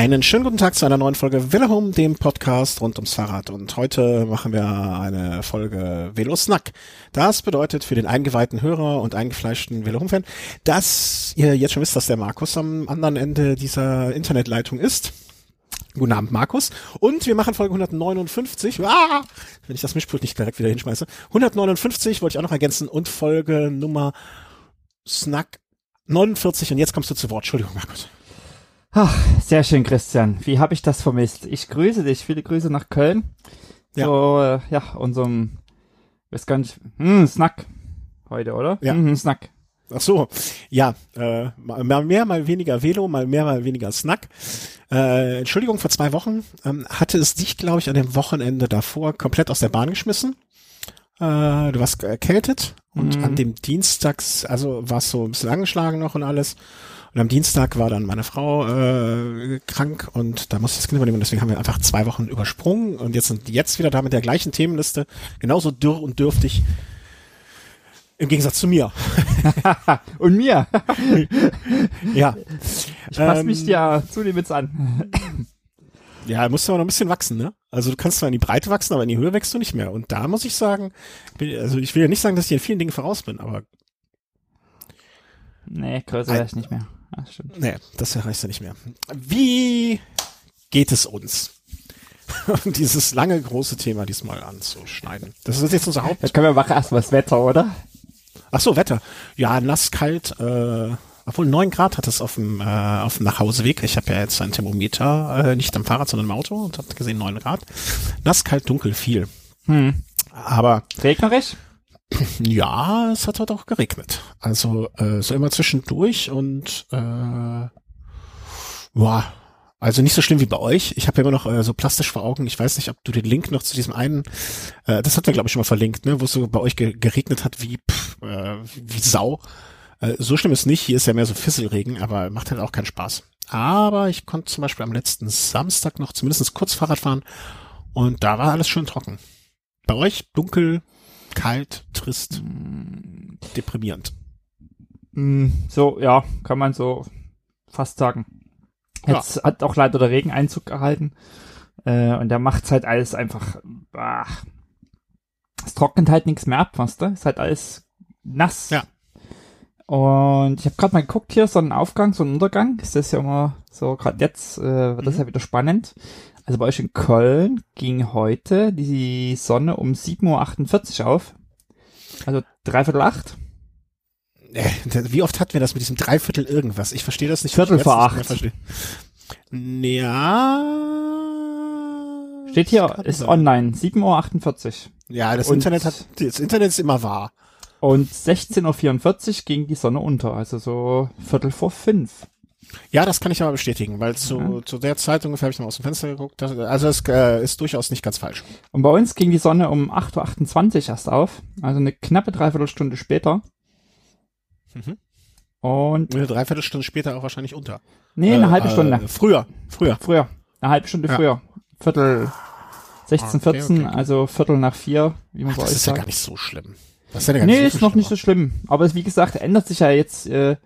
Einen schönen guten Tag zu einer neuen Folge Home, dem Podcast rund ums Fahrrad. Und heute machen wir eine Folge Velo Snack. Das bedeutet für den eingeweihten Hörer und eingefleischten Velo Home Fan, dass ihr jetzt schon wisst, dass der Markus am anderen Ende dieser Internetleitung ist. Guten Abend, Markus. Und wir machen Folge 159. Ah, wenn ich das Mischpult nicht direkt wieder hinschmeiße. 159 wollte ich auch noch ergänzen und Folge Nummer Snack 49. Und jetzt kommst du zu Wort. Entschuldigung, Markus. Ach, sehr schön, Christian. Wie habe ich das vermisst? Ich grüße dich. Viele Grüße nach Köln. Ja. So, äh, ja, unserem, weiß gar nicht, hm, Snack heute, oder? Ja. Mhm, Snack. Ach so, ja, äh, mal mehr, mal weniger Velo, mal mehr, mal weniger Snack. Äh, Entschuldigung, vor zwei Wochen ähm, hatte es dich, glaube ich, an dem Wochenende davor komplett aus der Bahn geschmissen. Äh, du warst erkältet und Mhm. an dem Dienstags, also warst so ein bisschen angeschlagen noch und alles. Und am Dienstag war dann meine Frau äh, krank und da musste ich das Kind übernehmen. Und deswegen haben wir einfach zwei Wochen übersprungen und jetzt sind jetzt wieder da mit der gleichen Themenliste, genauso dürr und dürftig. Im Gegensatz zu mir. Und mir. Ja. Ich passe Ähm, mich dir zunehmend an. Ja, musst du aber noch ein bisschen wachsen, ne? Also du kannst zwar in die Breite wachsen, aber in die Höhe wächst du nicht mehr. Und da muss ich sagen, also ich will ja nicht sagen, dass ich in vielen Dingen voraus bin, aber Nee, größer wäre ich nicht mehr. Ja, stimmt. nee, das erreichst du nicht mehr. Wie geht es uns? Dieses lange, große Thema diesmal anzuschneiden. Das ist jetzt unser Haupt... Jetzt können wir machen erstmal das Wetter, oder? Ach so, Wetter. Ja, nass, kalt, äh, obwohl 9 Grad hat es auf dem, äh, auf dem Nachhauseweg. Ich habe ja jetzt ein Thermometer, äh, nicht am Fahrrad, sondern im Auto und habe gesehen 9 Grad. Nass, kalt, dunkel, viel. Hm. Aber Regnerisch? Ja, es hat heute auch geregnet. Also äh, so immer zwischendurch und äh, boah, also nicht so schlimm wie bei euch. Ich habe ja immer noch äh, so plastisch vor Augen. Ich weiß nicht, ob du den Link noch zu diesem einen, äh, das hat wir glaube ich schon mal verlinkt, ne, wo es so bei euch ge geregnet hat wie pff, äh, wie Sau. Äh, so schlimm ist nicht. Hier ist ja mehr so Fisselregen, aber macht halt auch keinen Spaß. Aber ich konnte zum Beispiel am letzten Samstag noch zumindest kurz Fahrrad fahren und da war alles schön trocken. Bei euch dunkel, kalt, trist, deprimierend. Hm, so, ja, kann man so fast sagen. Jetzt hat auch leider der Regen Einzug gehalten. Äh, und der macht halt alles einfach. Ah, es trocknet halt nichts mehr ab, weißt du? Ist halt alles nass. Ja. Und ich habe gerade mal geguckt hier, Sonnenaufgang, Sonnenuntergang. Ist das ja immer so, gerade jetzt äh, wird das Mhm. ja wieder spannend. Also bei euch in Köln ging heute die Sonne um 7.48 Uhr auf. Also dreiviertel acht. Äh, Wie oft hatten wir das mit diesem Dreiviertel irgendwas? Ich verstehe das nicht. Viertel vor acht. Ja. Steht hier, ist sein. online, 7.48 Uhr. Ja, das Und- Internet hat, das Internet ist immer wahr. Und 16.44 Uhr ging die Sonne unter, also so Viertel vor fünf. Ja, das kann ich aber bestätigen, weil zu, Ja. zu der Zeit ungefähr habe ich mal aus dem Fenster geguckt. Also es äh, ist durchaus nicht ganz falsch. Und bei uns ging die Sonne um 8.28 Uhr erst auf, also eine knappe Dreiviertelstunde später. Mhm. Und, Eine Dreiviertelstunde später auch wahrscheinlich unter. nee, eine Äh, halbe äh, Stunde. Früher, früher. Früher. Eine halbe Stunde Ja. früher. Viertel 16, Okay, 14, okay, also Viertel nach vier, wie man Ach, bei das ist ja sagt. gar nicht so schlimm. Das ist ja gar Nee, nicht ist noch nicht so schlimm. Aber wie gesagt, ändert sich ja jetzt äh,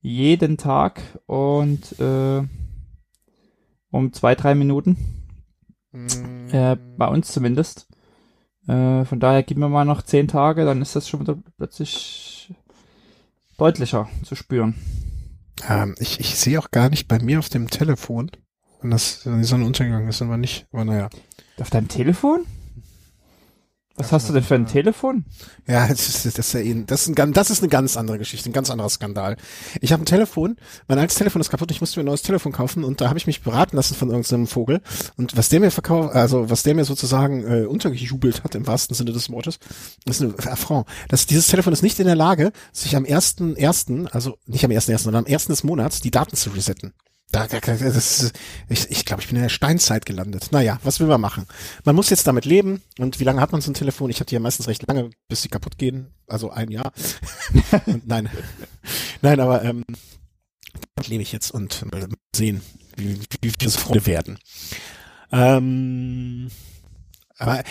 jeden Tag und äh, um zwei, drei Minuten. Mm, Äh, bei uns zumindest. Äh, von daher geben wir mal noch zehn Tage, dann ist das schon wieder plötzlich deutlicher zu spüren. Ähm, ich, ich sehe auch gar nicht bei mir auf dem Telefon, wenn das wenn die Sonne untergegangen ist, aber nicht. Aber naja. Auf deinem Telefon? Was hast du denn für ein Telefon? Ja, das ist, das ist ja eh, das ist, ein, das ist eine ganz andere Geschichte, ein ganz anderer Skandal. Ich habe ein Telefon, mein altes Telefon ist kaputt, ich musste mir ein neues Telefon kaufen und da habe ich mich beraten lassen von irgendeinem Vogel und was der mir verkauft, also was der mir sozusagen äh, untergejubelt hat im wahrsten Sinne des Wortes, ist ein Affront. Das, dieses Telefon ist nicht in der Lage, sich am ersten ersten, also nicht am ersten ersten, sondern am ersten des Monats die Daten zu resetten. Da, da, da- das ich, ich glaube, ich bin in der Steinzeit gelandet. Naja, was will man machen? Man muss jetzt damit leben. Und wie lange hat man so ein Telefon? Ich die ja meistens recht lange, bis sie kaputt gehen. Also ein Jahr. nein, nein, aber ähm, damit lebe ich jetzt und sehen, wie, wie wir so Freunde werden. Ähm, aber äh,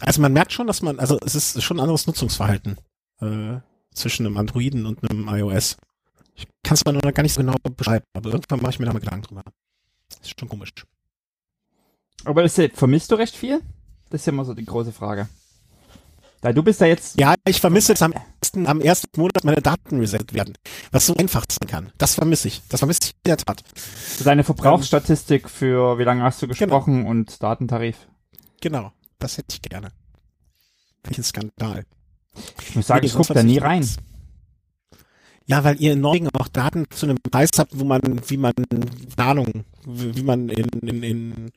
also man merkt schon, dass man, also es ist schon ein anderes Nutzungsverhalten äh, zwischen einem Androiden und einem iOS. Ich kann es mal noch gar nicht so genau beschreiben, aber irgendwann mache ich mir da mal Gedanken drüber. ist schon komisch. Aber ist, vermisst du recht viel? Das ist ja immer so die große Frage. Da du bist da jetzt. Ja, ich vermisse jetzt am ersten, am ersten Monat meine Daten reset werden. Was so einfach sein kann. Das vermisse ich. Das vermisse ich in der Tat. Deine Verbrauchsstatistik für wie lange hast du genau. gesprochen genau. und Datentarif. Genau. Das hätte ich gerne. Welchen Skandal. Ich muss sagen, ich gucke da nie rein. Ja, weil ihr in Norwegen auch Daten zu einem Preis habt, wo man, wie man, Ahnung, wie man in, in, in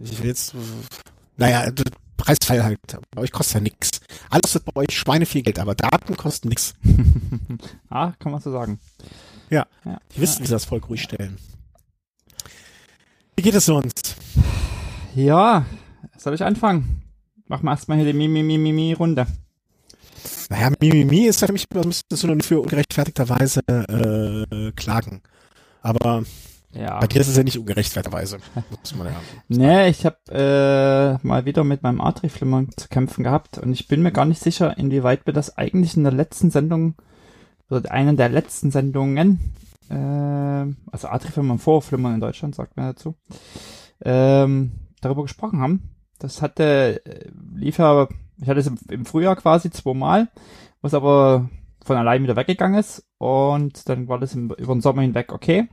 ich will jetzt, naja, preisfrei halt. Bei euch kostet ja nichts. Alles wird bei euch Schweine viel Geld, aber Daten kosten nichts. ah, kann man so sagen. Ja. ja. Die wissen, wie sie das Volk ruhig stellen. Wie geht es sonst? Ja, soll ich anfangen? Machen wir erstmal hier die Mimi-Mimi-Mimi-Runde. Naja, Mimimi ist ja für mich so nur für ungerechtfertigterweise äh, Klagen. Aber ja. Bei dir ist es ja nicht ungerechtfertigerweise. Muss man ja. nee, ich habe äh, mal wieder mit meinem Atri-Flimmern zu kämpfen gehabt und ich bin mir gar nicht sicher, inwieweit wir das eigentlich in der letzten Sendung oder einer der letzten Sendungen, äh, also Atri-Flimmern vor Flimmern in Deutschland, sagt man dazu, ähm, darüber gesprochen haben. Das hatte, äh, lief ja, ich hatte es im, Frühjahr quasi zweimal, was aber von allein wieder weggegangen ist und dann war das im, über den Sommer hinweg okay.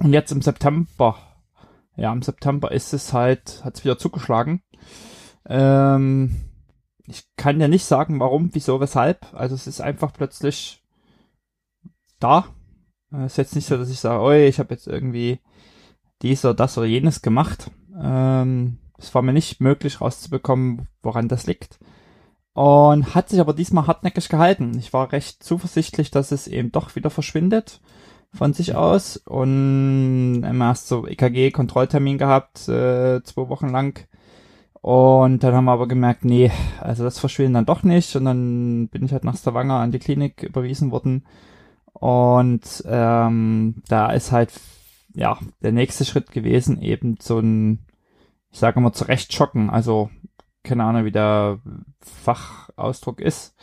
Und jetzt im September, ja, im September ist es halt, hat es wieder zugeschlagen. Ähm, ich kann ja nicht sagen, warum, wieso, weshalb. Also es ist einfach plötzlich da. Es ist jetzt nicht so, dass ich sage, oi, ich habe jetzt irgendwie dies oder das oder jenes gemacht. Ähm, es war mir nicht möglich rauszubekommen, woran das liegt. Und hat sich aber diesmal hartnäckig gehalten. Ich war recht zuversichtlich, dass es eben doch wieder verschwindet von sich aus und immer erst so EKG-Kontrolltermin gehabt, äh, zwei Wochen lang. Und dann haben wir aber gemerkt, nee, also das verschwindet dann doch nicht. Und dann bin ich halt nach Stavanger an die Klinik überwiesen worden. Und ähm, da ist halt, ja, der nächste Schritt gewesen, eben so ein, ich sage mal, zurecht schocken. Also, keine Ahnung, wie der Fachausdruck ist,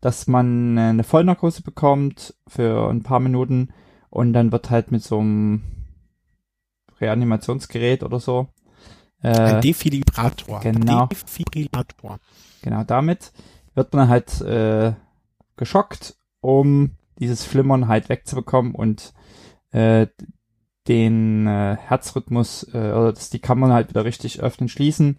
dass man eine Vollnarkose bekommt für ein paar Minuten und dann wird halt mit so einem Reanimationsgerät oder so. Äh, Ein Defibrillator. Genau. Defibrillator. Genau, damit wird man halt äh, geschockt, um dieses Flimmern halt wegzubekommen und äh, den äh, Herzrhythmus äh, oder dass die Kammern halt wieder richtig öffnen, schließen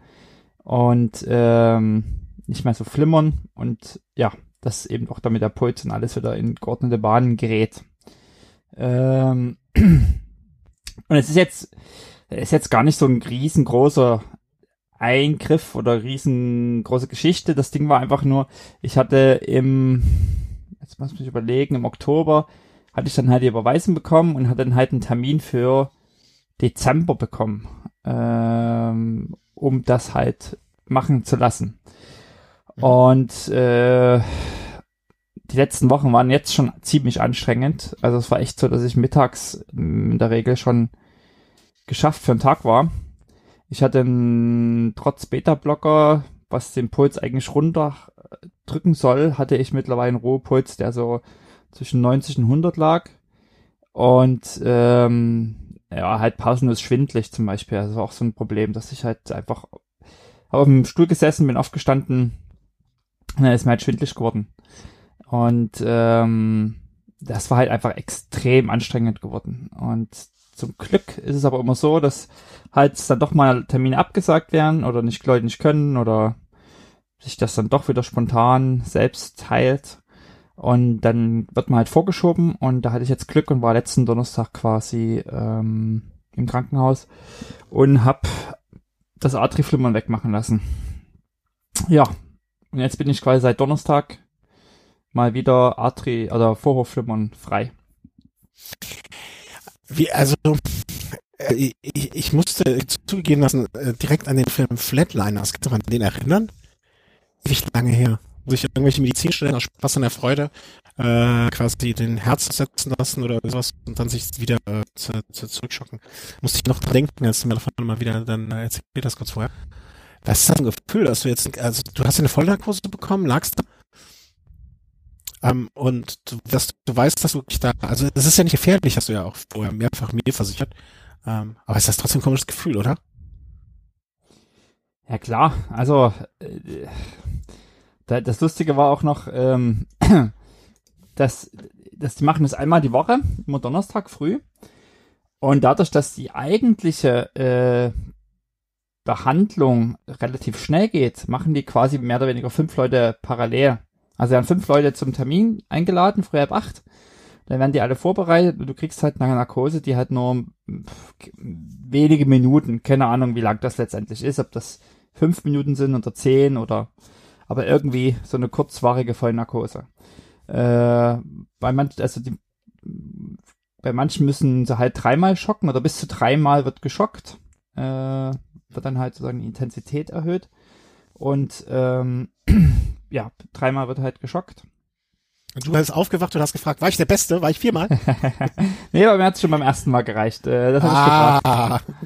und ähm, nicht mehr so flimmern und ja, dass eben auch damit der Puls und alles wieder in geordnete Bahnen gerät. Ähm, und es ist jetzt, ist jetzt gar nicht so ein riesengroßer Eingriff oder riesengroße Geschichte. Das Ding war einfach nur, ich hatte im, jetzt muss ich mich überlegen, im Oktober hatte ich dann halt die Überweisung bekommen und hatte dann halt einen Termin für Dezember bekommen, ähm, um das halt machen zu lassen. Mhm. Und äh, die letzten Wochen waren jetzt schon ziemlich anstrengend. Also es war echt so, dass ich mittags in der Regel schon geschafft für einen Tag war. Ich hatte einen, trotz Beta-Blocker, was den Puls eigentlich runter drücken soll, hatte ich mittlerweile einen Ruhepuls, der so zwischen 90 und 100 lag. Und ähm, ja, halt pausenlos schwindlig zum Beispiel. Das war auch so ein Problem, dass ich halt einfach auf dem Stuhl gesessen bin, aufgestanden, und dann ist mir halt schwindlig geworden. Und ähm, das war halt einfach extrem anstrengend geworden. Und zum Glück ist es aber immer so, dass halt dann doch mal Termine abgesagt werden oder nicht Leute nicht können oder sich das dann doch wieder spontan selbst teilt. Und dann wird man halt vorgeschoben und da hatte ich jetzt Glück und war letzten Donnerstag quasi ähm, im Krankenhaus und hab das Atriflimmern wegmachen lassen. Ja, und jetzt bin ich quasi seit Donnerstag mal wieder Atri oder Vorhofflimmern frei. Wie, also, äh, ich, ich musste zugeben lassen, äh, direkt an den Film Flatliners, kannst du an den erinnern? Nicht lange her. Sich irgendwelche Medizinstudenten aus Spaß an der Freude äh, quasi den Herz setzen lassen oder sowas und dann sich wieder äh, zu, zu zurückschocken. Musste ich noch dran denken, als du mir davon mal wieder dann äh, erzählt das kurz vorher. Was ist das ein Gefühl, dass du jetzt, also du hast eine Vollnarkose bekommen, lagst da ähm, und du, dass du weißt, dass du wirklich da, also es ist ja nicht gefährlich, hast du ja auch vorher mehrfach mir versichert. Ähm, aber ist das trotzdem ein komisches Gefühl, oder? Ja klar, also äh, das Lustige war auch noch, ähm, dass, dass die machen das einmal die Woche, immer Donnerstag früh. Und dadurch, dass die eigentliche äh, Behandlung relativ schnell geht, machen die quasi mehr oder weniger fünf Leute parallel. Also werden fünf Leute zum Termin eingeladen, früh ab acht. Dann werden die alle vorbereitet und du kriegst halt eine Narkose, die halt nur wenige Minuten, keine Ahnung, wie lang das letztendlich ist, ob das fünf Minuten sind oder zehn oder aber irgendwie so eine kurzwarige Vollnarkose. Äh, bei manchen, also die, bei manchen müssen sie halt dreimal schocken oder bis zu dreimal wird geschockt. Äh, wird dann halt sozusagen die Intensität erhöht. Und ähm, ja, dreimal wird halt geschockt. Und du hast aufgewacht und hast gefragt, war ich der Beste? War ich viermal? nee, aber mir hat es schon beim ersten Mal gereicht. Äh, das habe ah. ich gefragt.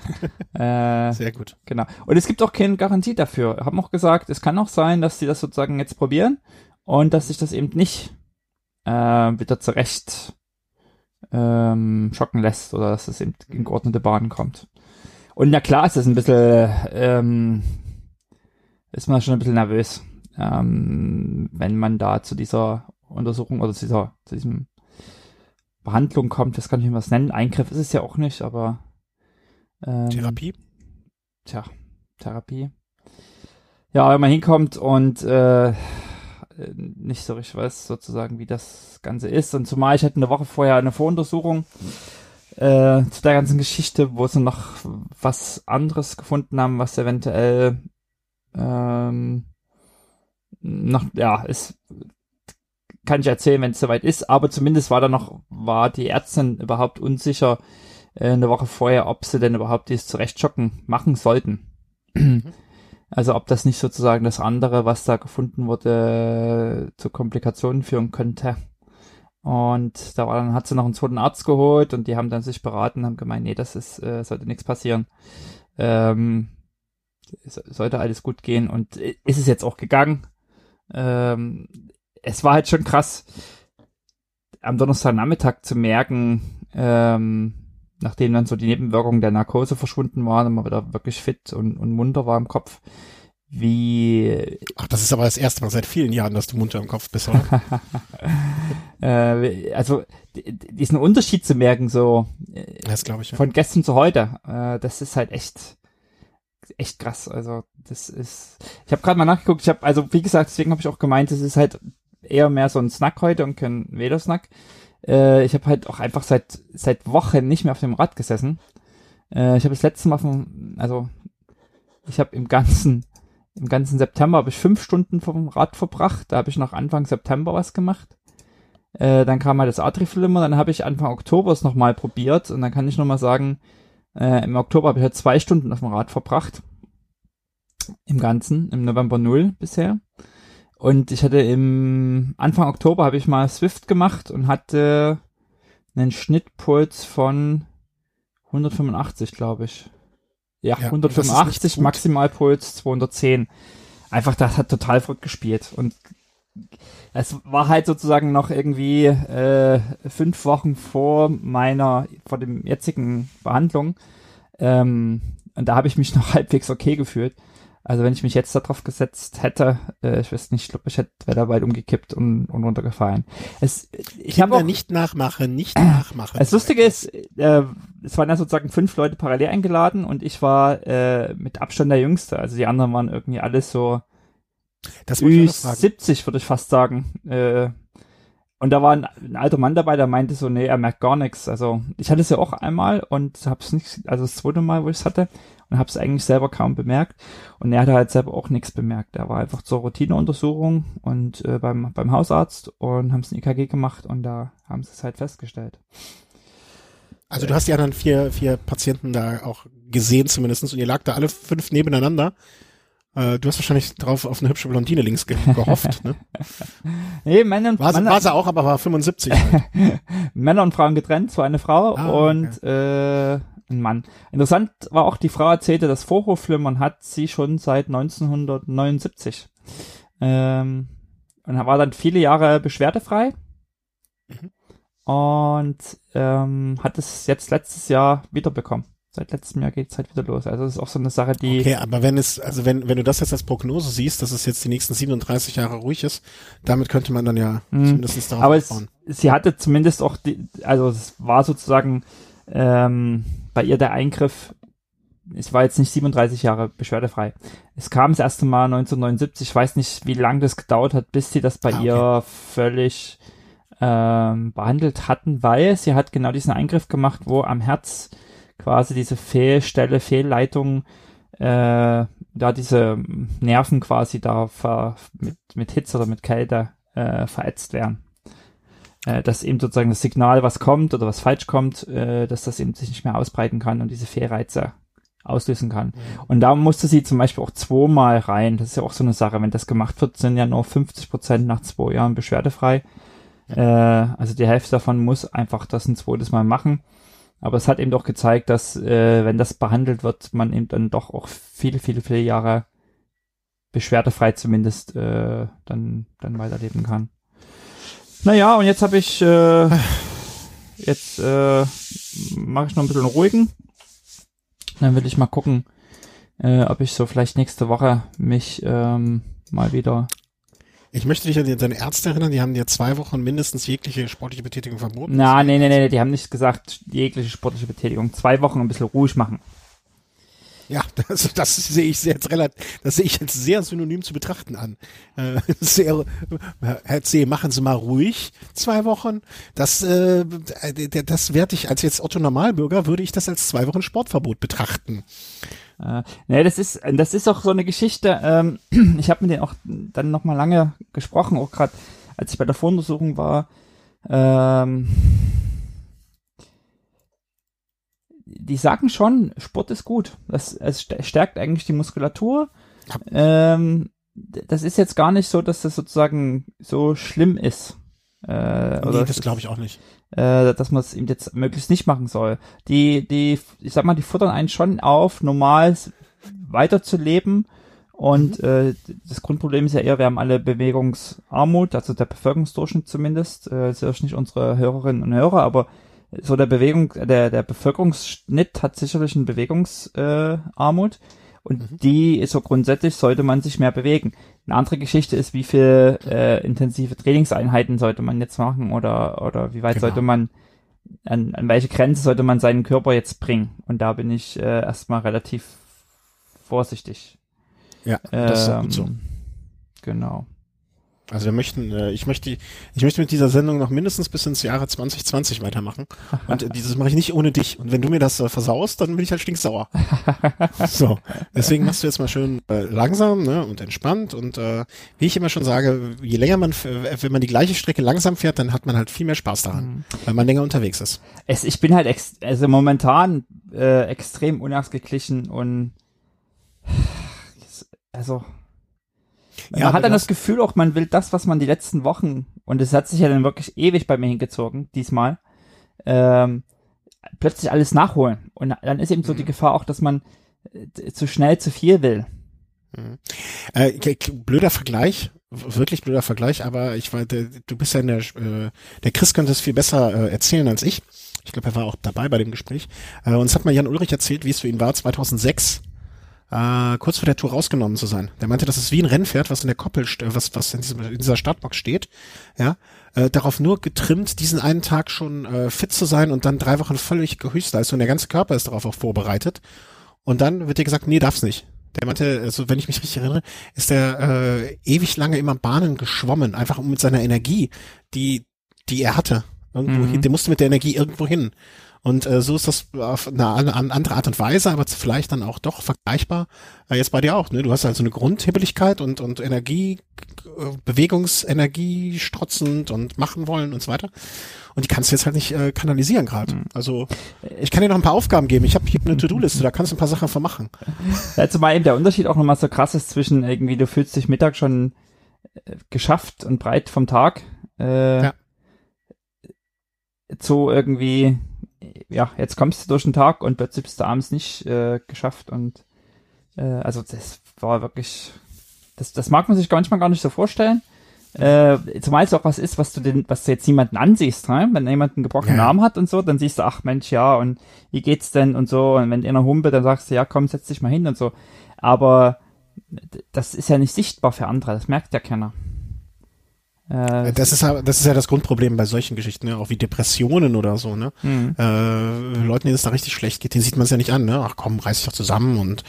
Äh, Sehr gut. Genau. Und es gibt auch keine Garantie dafür. Haben auch gesagt, es kann auch sein, dass sie das sozusagen jetzt probieren und dass sich das eben nicht äh, wieder zurecht ähm, schocken lässt oder dass es eben in geordnete Bahnen kommt. Und na klar ist es ein bisschen, ähm, ist man schon ein bisschen nervös, ähm, wenn man da zu dieser Untersuchung oder zu dieser, zu diesem Behandlung kommt, das kann ich mir was nennen. Eingriff ist es ja auch nicht, aber ähm, Therapie? Tja, Therapie. Ja, wenn man hinkommt und äh, nicht so richtig weiß, sozusagen, wie das Ganze ist. Und zumal ich hatte eine Woche vorher eine Voruntersuchung äh, zu der ganzen Geschichte, wo sie noch was anderes gefunden haben, was eventuell ähm, noch, ja, ist kann ich erzählen, wenn es soweit ist, aber zumindest war da noch, war die Ärztin überhaupt unsicher äh, eine Woche vorher, ob sie denn überhaupt dieses Zurechtschocken machen sollten. Mhm. Also ob das nicht sozusagen das andere, was da gefunden wurde, zu Komplikationen führen könnte. Und da war dann, hat sie noch einen zweiten Arzt geholt und die haben dann sich beraten, haben gemeint, nee, das ist, äh, sollte nichts passieren. Ähm, sollte alles gut gehen und ist es jetzt auch gegangen. Ähm, es war halt schon krass, am Donnerstagnachmittag zu merken, ähm, nachdem dann so die Nebenwirkungen der Narkose verschwunden waren und man wieder wirklich fit und, und munter war im Kopf, wie. Ach, das ist aber das erste Mal seit vielen Jahren, dass du munter im Kopf bist, oder? äh, also diesen Unterschied zu merken, so das glaube ich, ja. von gestern zu heute, äh, das ist halt echt echt krass. Also das ist. Ich habe gerade mal nachgeguckt. Ich habe also wie gesagt, deswegen habe ich auch gemeint, es ist halt eher mehr so ein Snack heute und kein Velo-Snack. Äh, ich habe halt auch einfach seit seit Wochen nicht mehr auf dem Rad gesessen. Äh, ich habe das letzte Mal vom, also ich habe im ganzen im ganzen September habe ich fünf Stunden vom Rad verbracht. Da habe ich noch Anfang September was gemacht. Äh, dann kam mal das Atriflimmer, dann habe ich Anfang Oktober es nochmal probiert und dann kann ich nochmal sagen, äh, im Oktober habe ich halt zwei Stunden auf dem Rad verbracht. Im Ganzen, im November null bisher. Und ich hatte im Anfang Oktober habe ich mal Swift gemacht und hatte einen Schnittpuls von 185, glaube ich. Ja, ja 185, Maximalpuls 210. Einfach, das hat total verrückt gespielt. Und es war halt sozusagen noch irgendwie äh, fünf Wochen vor meiner, vor dem jetzigen Behandlung. Ähm, und da habe ich mich noch halbwegs okay gefühlt. Also wenn ich mich jetzt darauf gesetzt hätte, äh, ich weiß nicht, ich glaube, ich hätte wäre dabei umgekippt und, und runtergefallen. Es, ich habe nicht nachmachen, nicht nachmachen. Das Lustige ist, äh, es waren ja sozusagen fünf Leute parallel eingeladen und ich war äh, mit Abstand der Jüngste. Also die anderen waren irgendwie alles so das 70, würde ich fast sagen. Äh, und da war ein, ein, alter Mann dabei, der meinte so, nee, er merkt gar nichts. Also ich hatte es ja auch einmal und hab's nicht, also das zweite Mal, wo ich es hatte, und habe es eigentlich selber kaum bemerkt. Und er hatte halt selber auch nichts bemerkt. Er war einfach zur Routineuntersuchung und äh, beim, beim Hausarzt und haben es ein EKG gemacht und da haben sie es halt festgestellt. Also du hast die anderen vier, vier Patienten da auch gesehen zumindestens und ihr lag da alle fünf nebeneinander. Äh, du hast wahrscheinlich drauf auf eine hübsche Blondine links ge gehofft, ne? nee, Männer und war, Männer, war sie auch, aber war 75. Halt. Männer und Frauen getrennt, so eine Frau ah, und okay. äh, ein Mann. Interessant war auch, die Frau erzählte, das Vorhofflimmern hat sie schon seit 1979. Ähm, und war dann viele Jahre beschwerdefrei. Mhm. Und ähm, hat es jetzt letztes Jahr wiederbekommen. Seit letztem Jahr geht's halt wieder los. Also das ist auch so eine Sache, die. Okay, aber wenn es, also wenn, wenn du das jetzt als Prognose siehst, dass es jetzt die nächsten 37 Jahre ruhig ist, damit könnte man dann ja Mhm. zumindest darauf Aber es, aufbauen. sie hatte zumindest auch die, also es war sozusagen ähm, bei ihr der Eingriff, es war jetzt nicht 37 Jahre beschwerdefrei. Es kam das erste Mal 1979, ich weiß nicht, wie lange das gedauert hat, bis sie das bei Ah, okay. ihr völlig ähm, behandelt hatten, weil sie hat genau diesen Eingriff gemacht, wo am Herz quasi diese Fehlstelle, Fehlleitung, äh, da diese Nerven quasi da ver, mit, mit Hitze oder mit Kälte äh, verätzt werden äh, dass eben sozusagen das Signal, was kommt oder was falsch kommt, äh, dass das eben sich nicht mehr ausbreiten kann und diese Fehlreize auslösen kann. Und da musste sie zum Beispiel auch zweimal rein. Das ist ja auch so eine Sache. Wenn das gemacht wird, sind ja nur 50 Prozent nach zwei Jahren beschwerdefrei. Äh, also die Hälfte davon muss einfach das ein zweites Mal machen. Aber es hat eben doch gezeigt, dass äh, wenn das behandelt wird, man eben dann doch auch viele, viele, viele Jahre beschwerdefrei zumindest äh, dann, dann weiterleben kann. Naja, und jetzt habe ich, äh, jetzt äh, mache ich noch ein bisschen ruhigen. Dann will ich mal gucken, äh, ob ich so vielleicht nächste Woche mich ähm, mal wieder. Ich möchte dich an deine Ärzte erinnern, die haben dir zwei Wochen mindestens jegliche sportliche Betätigung verboten. Na, nee, nee, nee, die haben nicht gesagt, jegliche sportliche Betätigung. Zwei Wochen ein bisschen ruhig machen. Ja, das, das sehe ich jetzt relativ, das sehe ich jetzt sehr synonym zu betrachten an. Äh, sehr, Herr C., machen Sie mal ruhig zwei Wochen. Das, äh, das werde ich als jetzt Otto Normalbürger würde ich das als zwei Wochen Sportverbot betrachten. Äh, nee, das ist, das ist auch so eine Geschichte. Ähm, ich habe mit denen auch dann noch mal lange gesprochen, auch gerade als ich bei der Voruntersuchung war. Ähm, die sagen schon, Sport ist gut. Das, es st- stärkt eigentlich die Muskulatur. Ähm, das ist jetzt gar nicht so, dass das sozusagen so schlimm ist. Äh, oder Nee, das glaube ich auch nicht. äh, dass man es eben jetzt möglichst nicht machen soll. Die, die, ich sag mal, die futtern einen schon auf, normal weiterzuleben. Und äh, das Grundproblem ist ja eher, wir haben alle Bewegungsarmut, also der Bevölkerungsdurchschnitt zumindest. Äh, das ist nicht unsere Hörerinnen und Hörer, aber so der Bewegung, der, der Bevölkerungsschnitt hat sicherlich eine Bewegungsarmut. Äh, Und die ist so grundsätzlich sollte man sich mehr bewegen. Eine andere Geschichte ist, wie viel äh, intensive Trainingseinheiten sollte man jetzt machen oder oder wie weit Genau. sollte man an, an welche Grenze sollte man seinen Körper jetzt bringen? Und da bin ich äh, erstmal relativ vorsichtig. Ja, das ist auch gut so. Ähm, Genau. Also wir möchten, äh, ich möchte, ich möchte mit dieser Sendung noch mindestens bis ins Jahre 2020 weitermachen. Und äh, dieses mache ich nicht ohne dich. Und wenn du mir das äh, versaust, dann bin ich halt stinksauer. so, deswegen machst du jetzt mal schön äh, langsam ne, und entspannt. Und äh, wie ich immer schon sage, je länger man, äh, wenn man die gleiche Strecke langsam fährt, dann hat man halt viel mehr Spaß daran, weil man länger unterwegs ist. Es, ich bin halt ex also momentan äh, extrem unausgeglichen und also man Ja, hat dann du das Gefühl auch, man will das, was man die letzten Wochen und es hat sich ja dann wirklich ewig bei mir hingezogen diesmal ähm, plötzlich alles nachholen und dann ist eben so die Gefahr auch, dass man äh, zu schnell zu viel will. Äh, k- k- blöder Vergleich, wirklich blöder Vergleich, aber ich war, der, du bist ja in der, äh, der Chris könnte es viel besser äh, erzählen als ich. Ich glaube, er war auch dabei bei dem Gespräch. Äh, uns hat mal Jan Ulrich erzählt, wie es für ihn war, 2006, äh, kurz vor der Tour rausgenommen zu sein. Der meinte, das ist wie ein Rennpferd, was in der Koppel, was, was in, diesem, in dieser Startbox steht, ja, äh, darauf nur getrimmt, diesen einen Tag schon äh, fit zu sein und dann drei Wochen völlig Höchstleistung. Der ganze Körper ist darauf auch vorbereitet. Und dann wird dir gesagt, nee, darf's nicht. Der meinte, also wenn ich mich richtig erinnere, ist der äh, ewig lange immer Bahnen geschwommen, einfach um mit seiner Energie, die, die er hatte, irgendwo Mhm. hin, der musste mit der Energie irgendwo hin. Und äh, so ist das auf eine, an- andere Art und Weise, aber vielleicht dann auch doch vergleichbar. Äh, jetzt bei dir auch, ne? Du hast also eine Grundhebbeligkeit und, und Energie, äh, Bewegungsenergie strotzend und machen wollen und so weiter. Und die kannst du jetzt halt nicht äh, kanalisieren gerade. Mhm. Also ich kann dir noch ein paar Aufgaben geben. Ich habe hier eine To-Do-Liste, da kannst du ein paar Sachen von machen. Ja, zumal eben der Unterschied auch nochmal so krass ist zwischen irgendwie, du fühlst dich Mittag schon äh, geschafft und breit vom Tag, äh, Ja. zu irgendwie, ja, jetzt kommst du durch den Tag und plötzlich bist du abends nicht äh, geschafft und äh, also das war wirklich, das, das mag man sich manchmal gar nicht so vorstellen, Äh, zumal es auch was ist, was du den, was du jetzt niemanden ansiehst, ne? wenn jemand einen gebrochenen Ja. Arm hat und so, dann siehst du, ach Mensch, ja, und wie geht's denn und so, und wenn einer humpelt, dann sagst du, ja, komm, setz dich mal hin und so. Aber das ist ja nicht sichtbar für andere, das merkt ja keiner. Äh, Das ist, ja- das ist ja das Grundproblem bei solchen Geschichten, ne? auch wie Depressionen oder so, ne? hm. Äh, Leuten, denen es da richtig schlecht geht, denen sieht man es ja nicht an, ne? Ach komm, reiß dich doch zusammen und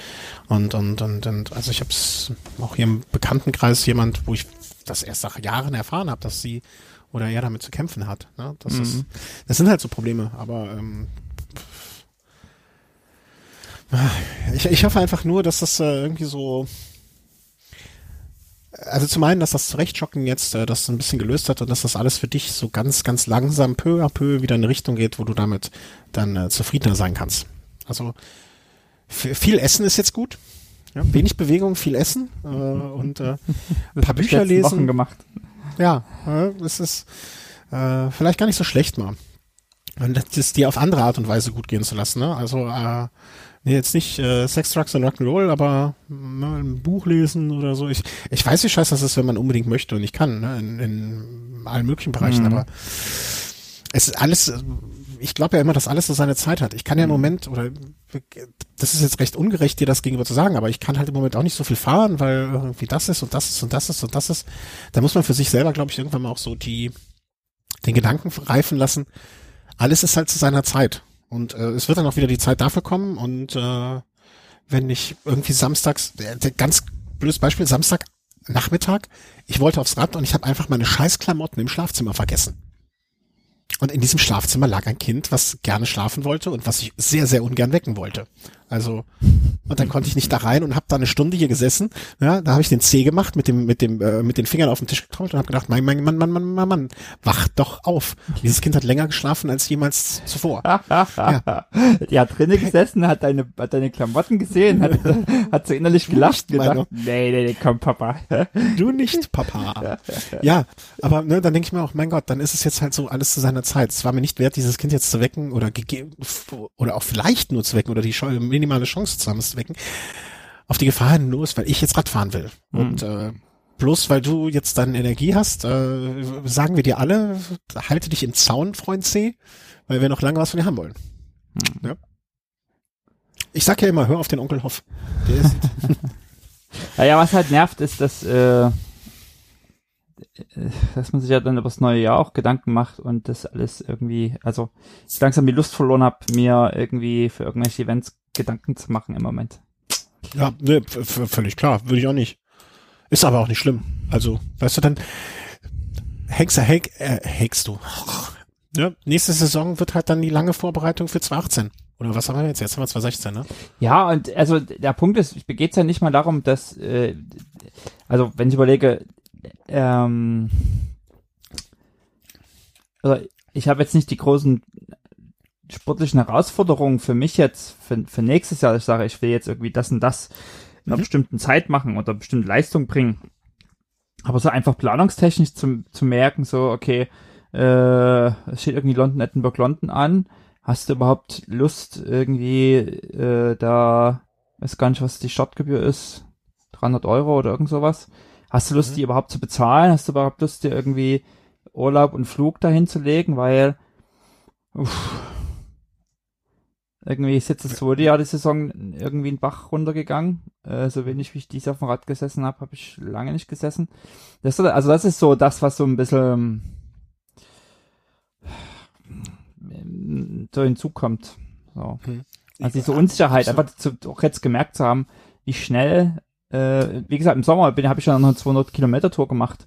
und und und, und also ich habe es auch hier im Bekanntenkreis jemand, wo ich das erst nach Jahren erfahren habe, dass sie oder er damit zu kämpfen hat. Ne? Das ist, das sind halt so Probleme, aber ähm, ich, ich hoffe einfach nur, dass das äh, irgendwie so also zum einen, dass das Zurechtschocken jetzt äh, das ein bisschen gelöst hat und dass das alles für dich so ganz, ganz langsam peu à peu wieder in eine Richtung geht, wo du damit dann äh, zufriedener sein kannst. Also viel Essen ist jetzt gut. Ja, wenig Bewegung, viel Essen äh, und äh, ein paar Bücher letzten Wochen lesen. gemacht. Ja, äh, das ist äh, vielleicht gar nicht so schlecht mal. Und das ist dir auf andere Art und Weise gut gehen zu lassen. Ne? Also äh, nee, jetzt nicht äh, Sex, Drugs und Rock'n'Roll, aber mal ein Buch lesen oder so. Ich, ich weiß, wie scheiße das ist, wenn man unbedingt möchte und ich kann, ne? in, in allen möglichen Bereichen, Mhm. aber es ist alles, ich glaube ja immer, dass alles so seine Zeit hat. Ich kann ja im Moment, oder das ist jetzt recht ungerecht, dir das gegenüber zu sagen, aber ich kann halt im Moment auch nicht so viel fahren, weil irgendwie das ist und das ist und das ist und das ist. Da muss man für sich selber, glaube ich, irgendwann mal auch so die, den Gedanken reifen lassen. Alles ist halt zu seiner Zeit. Und äh, es wird dann auch wieder die Zeit dafür kommen und äh, wenn ich irgendwie samstags, der ganz blödes Beispiel, Samstag Nachmittag, ich wollte aufs Rad und ich habe einfach meine Scheißklamotten im Schlafzimmer vergessen. Und in diesem Schlafzimmer lag ein Kind, was gerne schlafen wollte und was ich sehr, sehr ungern wecken wollte. Also, und dann konnte ich nicht da rein und habe da eine Stunde hier gesessen. Ja, da habe ich den C gemacht, mit dem, mit dem, äh, mit den Fingern auf den Tisch getrommelt und habe gedacht, mein, mein, Mann, Mann, Mann, Mann, Mann, wach doch auf. Dieses Kind hat länger geschlafen als jemals zuvor. Die hat drinnen gesessen, hat deine, hat deine Klamotten gesehen, hat, hat so innerlich gelacht und gedacht, nee, nee, nee, komm, Papa. Du nicht, Papa. Ja, aber ne, dann denke ich mir auch, mein Gott, dann ist es jetzt halt so alles zu seiner Zeit. Es war mir nicht wert, dieses Kind jetzt zu wecken oder gegeben oder auch vielleicht nur zu wecken oder die Chance- minimale Chance zu haben, es zu wecken. Auf die Gefahr hin los, weil ich jetzt Rad fahren will. Und äh, bloß weil du jetzt deine Energie hast, äh, sagen wir dir alle, halte dich im Zaun, Freund C, weil wir noch lange was von dir haben wollen. Ja. Ich sag ja immer, hör auf den Onkel Hoff. Der ist, Naja, was halt nervt, ist, dass, äh, dass man sich ja dann über das neue Jahr auch Gedanken macht und das alles irgendwie, also ich langsam die Lust verloren habe, mir irgendwie für irgendwelche Events Gedanken zu machen im Moment. Ja, ne, völlig klar, würde ich auch nicht. Ist aber auch nicht schlimm. Also, weißt du, dann hängst du, häng, äh, hängst du. Ja, nächste Saison wird halt dann die lange Vorbereitung für 2018. Oder was haben wir jetzt? Jetzt haben wir 2016, ne? Ja, und also der Punkt ist, mir geht's ja nicht mal darum, dass, äh, also wenn ich überlege, ähm, also ich habe jetzt nicht die großen sportlichen Herausforderungen für mich jetzt für, für nächstes Jahr. Ich sage, ich will jetzt irgendwie das und das in einer Mhm. bestimmten Zeit machen oder bestimmte Leistung bringen. Aber so einfach planungstechnisch zu, zu merken, so, okay, äh, es steht irgendwie London, Edinburgh, London an. Hast du überhaupt Lust, irgendwie äh, da, weiß gar nicht, was die Startgebühr ist, 300 Euro oder irgend sowas? Hast du Lust, Mhm. die überhaupt zu bezahlen? Hast du überhaupt Lust, dir irgendwie Urlaub und Flug dahin zu legen? Weil, uff, irgendwie ist jetzt das zweite Jahr die Saison irgendwie einen Bach runtergegangen. Äh, so wenig wie ich dies auf dem Rad gesessen habe, habe ich lange nicht gesessen. Das, also das ist so das, was so ein bisschen ähm, so hinzukommt. So. Hm. Also diese Unsicherheit, einfach zu, auch jetzt gemerkt zu haben, wie schnell, äh, wie gesagt, im Sommer bin habe ich ja noch eine 200 Kilometer Tour gemacht.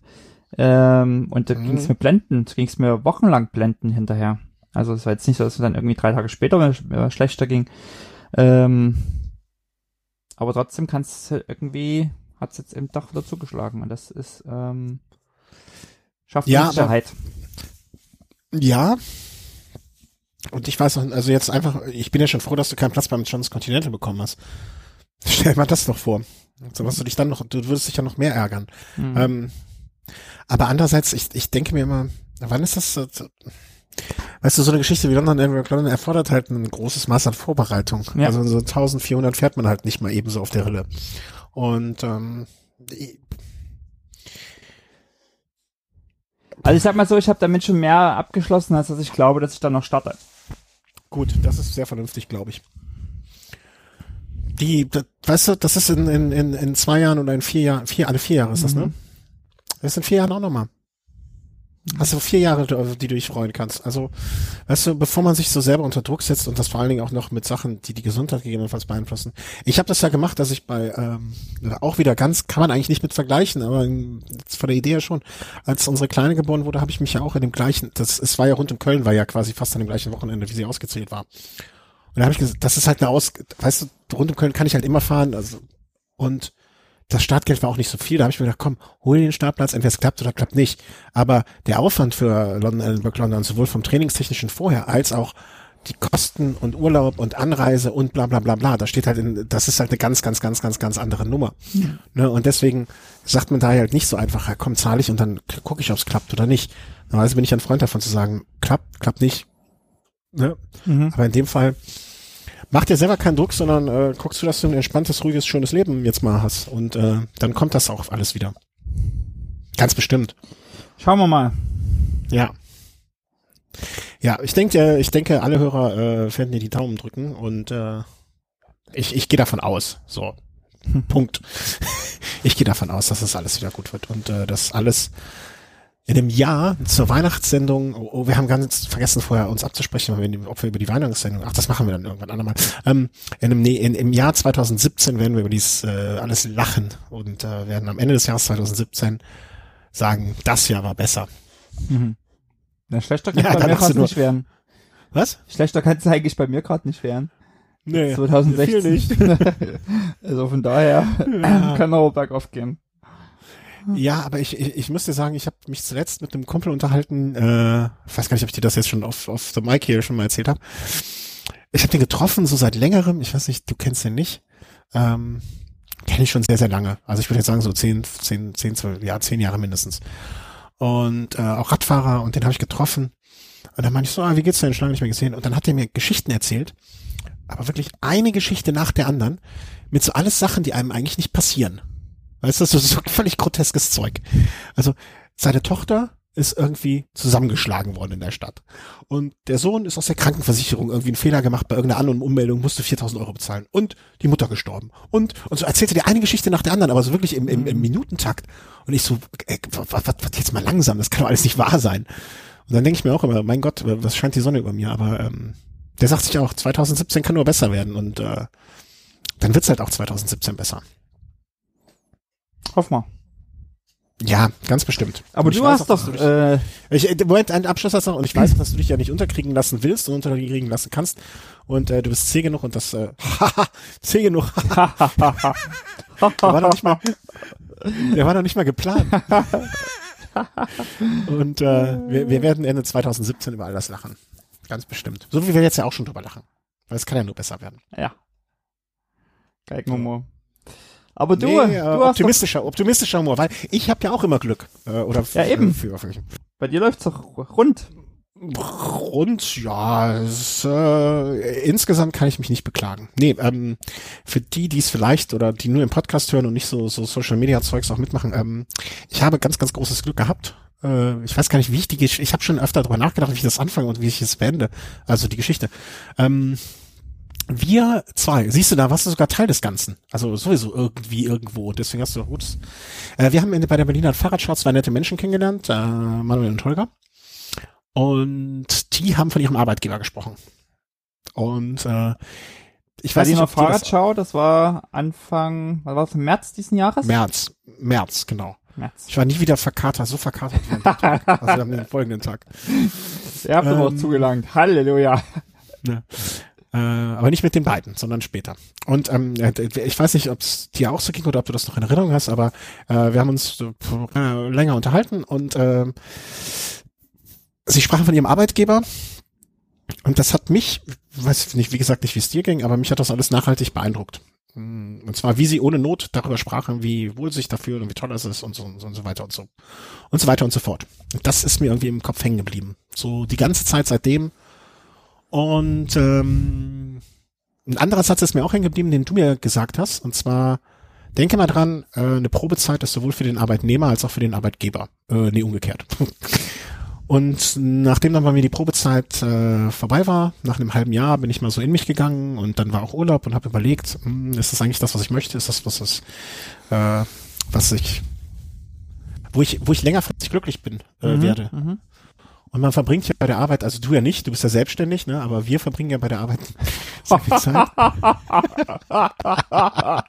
Ähm, und da Mhm. ging es mir blenden, da ging es mir wochenlang blenden hinterher. Also es war jetzt nicht so, dass es dann irgendwie drei Tage später schlechter ging. Ähm, aber trotzdem kannst du irgendwie, hat es jetzt eben doch wieder zugeschlagen und das ist, ähm, schafft Ja, aber- Unsicherheit. Ja. Und ich weiß noch, also jetzt einfach, ich bin ja schon froh, dass du keinen Platz beim Trans Continental bekommen hast. Stell dir mal das doch vor. So was du dich dann noch, du würdest dich ja noch mehr ärgern. Mhm. Ähm, aber andererseits, ich, ich denke mir immer, wann ist das so, weißt du, so eine Geschichte wie London, London erfordert halt ein großes Maß an Vorbereitung. Ja. Also so 1400 fährt man halt nicht mal eben so auf der Rille. Und ähm, ich- Also ich sag mal so, ich habe damit schon mehr abgeschlossen, als dass ich glaube, dass ich dann noch starte. Gut, das ist sehr vernünftig, glaube ich. Die, das, weißt du, das ist in, in, in, in zwei Jahren oder in vier Jahren, vier, alle vier Jahre ist das, ne? Mhm. Das ist in vier Jahren auch nochmal. Hast du vier Jahre, auf die du dich freuen kannst. Also, weißt du, bevor man sich so selber unter Druck setzt und das vor allen Dingen auch noch mit Sachen, die die Gesundheit gegebenenfalls beeinflussen. Ich habe das ja gemacht, dass ich bei, ähm, auch wieder ganz, kann man eigentlich nicht mit vergleichen, aber von der Idee her schon, als unsere Kleine geboren wurde, habe ich mich ja auch in dem gleichen, das, es war ja rund um Köln, war ja quasi fast an dem gleichen Wochenende, wie sie ausgezählt war. Und da habe ich gesagt, das ist halt eine Aus, weißt du, rund um Köln kann ich halt immer fahren, also, und das Startgeld war auch nicht so viel. Da habe ich mir gedacht, komm, hol den Startplatz, entweder es klappt oder klappt nicht. Aber der Aufwand für London Edinburgh London, sowohl vom Trainingstechnischen vorher als auch die Kosten und Urlaub und Anreise und bla bla bla bla, da steht halt in, das ist halt eine ganz, ganz, ganz, ganz, ganz andere Nummer. Ja. Ne? Und deswegen sagt man da halt nicht so einfach, ja, komm, zahle ich und dann gucke ich, ob es klappt oder nicht. Normalerweise bin ich ein Freund davon zu sagen, klappt, klappt nicht. Ne? Mhm. Aber in dem Fall mach dir selber keinen Druck, sondern äh, guckst du, dass du ein entspanntes, ruhiges, schönes Leben jetzt mal hast. Und äh, dann kommt das auch alles wieder. Ganz bestimmt. Schauen wir mal. Ja. Ja, ich denke, ich denke, alle Hörer äh, werden dir die Daumen drücken und äh, ich, ich gehe davon aus. So. Punkt. Ich gehe davon aus, dass das alles wieder gut wird und äh, dass alles in einem Jahr zur Weihnachtssendung, oh, oh, wir haben ganz vergessen vorher uns abzusprechen, ob wir, über die Weihnachtssendung, ach, das machen wir dann irgendwann andermal. Ähm, in einem, nee, in, Im Jahr 2017 werden wir über dieses äh, alles lachen und äh, werden am Ende des Jahres 2017 sagen, das Jahr war besser. Mhm. Na, schlechter kann Ja, es bei dann mir fast nur- nicht werden. Was? Schlechter kann es eigentlich bei mir gerade nicht werden. Nee, 2016. viel nicht. also von daher Ja. kann auch bergauf gehen. Ja, aber ich, ich, ich muss dir sagen, ich habe mich zuletzt mit einem Kumpel unterhalten, äh, ich weiß gar nicht, ob ich dir das jetzt schon auf, auf the Mic hier schon mal erzählt habe. Ich habe den getroffen, so seit längerem, ich weiß nicht, du kennst den nicht. Ähm, Kenne ich schon sehr, sehr lange. Also ich würde jetzt sagen, so zehn, zehn, zehn, zwölf, ja, zehn Jahre mindestens. Und äh, auch Radfahrer und den habe ich getroffen. Und dann meinte ich so, ah, wie geht's denn? Schon lange nicht mehr gesehen. Und dann hat er mir Geschichten erzählt, aber wirklich eine Geschichte nach der anderen, mit so alles Sachen, die einem eigentlich nicht passieren. Weißt du, so, so völlig groteskes Zeug. Also seine Tochter ist irgendwie zusammengeschlagen worden in der Stadt. Und der Sohn ist aus der Krankenversicherung irgendwie einen Fehler gemacht bei irgendeiner anderen Ummeldung, musste 4000 Euro bezahlen. Und die Mutter gestorben. Und, und so erzählte dir eine Geschichte nach der anderen, aber so wirklich im, im, im Minutentakt. Und ich so, ey, was, was, was jetzt mal langsam, das kann doch alles nicht wahr sein. Und dann denke ich mir auch immer, mein Gott, was scheint die Sonne über mir? Aber ähm, der sagt sich auch, 2017 kann nur besser werden. Und äh, dann wird's halt auch 2017 besser. Hoff mal. Ja, ganz bestimmt. Aber Und du hast doch, du dich- äh, Ich, äh, Moment, einen Abschluss hast du noch. Und ich weiß, dass du dich ja nicht unterkriegen lassen willst und unterkriegen lassen kannst. Und äh, du bist zäh genug und das, äh, haha, zäh genug. der war noch nicht mal, der war noch nicht mal geplant. und äh, wir, wir werden Ende 2017 über all das lachen. Ganz bestimmt. So wie wir jetzt ja auch schon drüber lachen. Weil es kann ja nur besser werden. ja. Geigenhumor. Aber du, Nee, äh, du optimistischer, optimistischer Humor, weil ich habe ja auch immer Glück. Äh, oder Ja, eben. Bei dir läuft's doch rund. Rund, ja, es, äh, insgesamt kann ich mich nicht beklagen. Nee, ähm, für die, die es vielleicht oder die nur im Podcast hören und nicht so, so Social Media Zeugs auch mitmachen, ähm, ich habe ganz, ganz großes Glück gehabt. Äh, ich weiß gar nicht, wie ich die Gesch ich habe schon öfter darüber nachgedacht, wie ich das anfange und wie ich es beende. Also die Geschichte. Ähm, wir zwei, siehst du, da warst du sogar Teil des Ganzen. Also sowieso irgendwie irgendwo. Deswegen hast du gutes. Äh, wir haben bei der Berliner Fahrradschau zwei nette Menschen kennengelernt, äh, Manuel und Holger. Und die haben von ihrem Arbeitgeber gesprochen. Und äh, ich weiß nicht, Berliner ob dir das Fahrradschau, das war Anfang, was war das, im März diesen Jahres? März, März, genau. März. Ich war nie wieder verkatert, so verkatert wie dem Tag, also am folgenden Tag. Ihr habt aber auch Ähm, zugelangt. Halleluja. Äh, aber nicht mit den beiden, sondern später. Und ähm, äh, ich weiß nicht, ob es dir auch so ging oder ob du das noch in Erinnerung hast, aber äh, wir haben uns äh, länger unterhalten und äh, sie sprachen von ihrem Arbeitgeber und das hat mich, weiß nicht, wie gesagt, nicht wie es dir ging, aber mich hat das alles nachhaltig beeindruckt. Mm, Und zwar, wie sie ohne Not darüber sprachen, wie wohl sich dafür und wie toll das ist und so, und so und so weiter und so. Und so weiter und so fort. Und das ist mir irgendwie im Kopf hängen geblieben. So die ganze Zeit seitdem. Und ähm, ein anderer Satz ist mir auch hängen geblieben, den du mir gesagt hast. Und zwar, denke mal dran, äh, eine Probezeit ist sowohl für den Arbeitnehmer als auch für den Arbeitgeber. Äh, nee, umgekehrt. Und nachdem dann bei mir die Probezeit äh, vorbei war, nach einem halben Jahr bin ich mal so in mich gegangen und dann war auch Urlaub und habe überlegt, hm, ist das eigentlich das, was ich möchte? Ist das, was das, äh, was ich, wo ich, wo ich längerfristig glücklich bin äh, mhm, werde. Mhm. Und man verbringt ja bei der Arbeit, also du ja nicht, du bist ja selbstständig, ne? Aber wir verbringen ja bei der Arbeit sehr viel Zeit.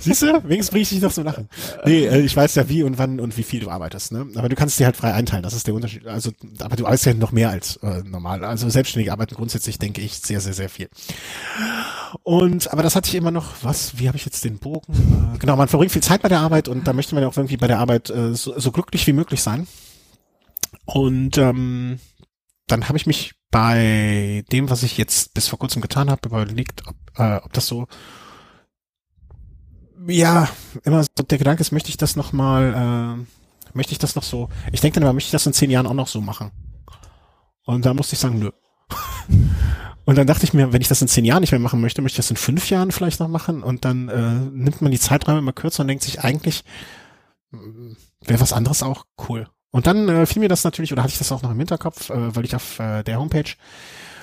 Siehst du? Wenigstens bringe ich dich noch zum Lachen. Nee, äh, ich weiß ja wie und wann und wie viel du arbeitest, ne? Aber du kannst dir halt frei einteilen, das ist der Unterschied. Also, aber du arbeitest ja noch mehr als äh, normal. Also selbstständige arbeiten grundsätzlich, denke ich, sehr, sehr, sehr viel. Und aber das hatte ich immer noch, was, wie habe ich jetzt den Bogen? Äh, genau, man verbringt viel Zeit bei der Arbeit und da möchte man ja auch irgendwie bei der Arbeit äh, so, so glücklich wie möglich sein. Und ähm, dann habe ich mich bei dem, was ich jetzt bis vor kurzem getan habe, überlegt, ob, äh, ob das so ja, immer so der Gedanke ist, möchte ich das noch mal, äh, möchte ich das noch so, ich denke dann immer, möchte ich das in zehn Jahren auch noch so machen? Und da musste ich sagen, nö. Und dann dachte ich mir, wenn ich das in zehn Jahren nicht mehr machen möchte, möchte ich das in fünf Jahren vielleicht noch machen. Und dann äh, nimmt man die Zeiträume immer kürzer und denkt sich eigentlich, wäre was anderes auch cool. Und dann äh, fiel mir das natürlich, oder hatte ich das auch noch im Hinterkopf, äh, weil ich auf äh, der Homepage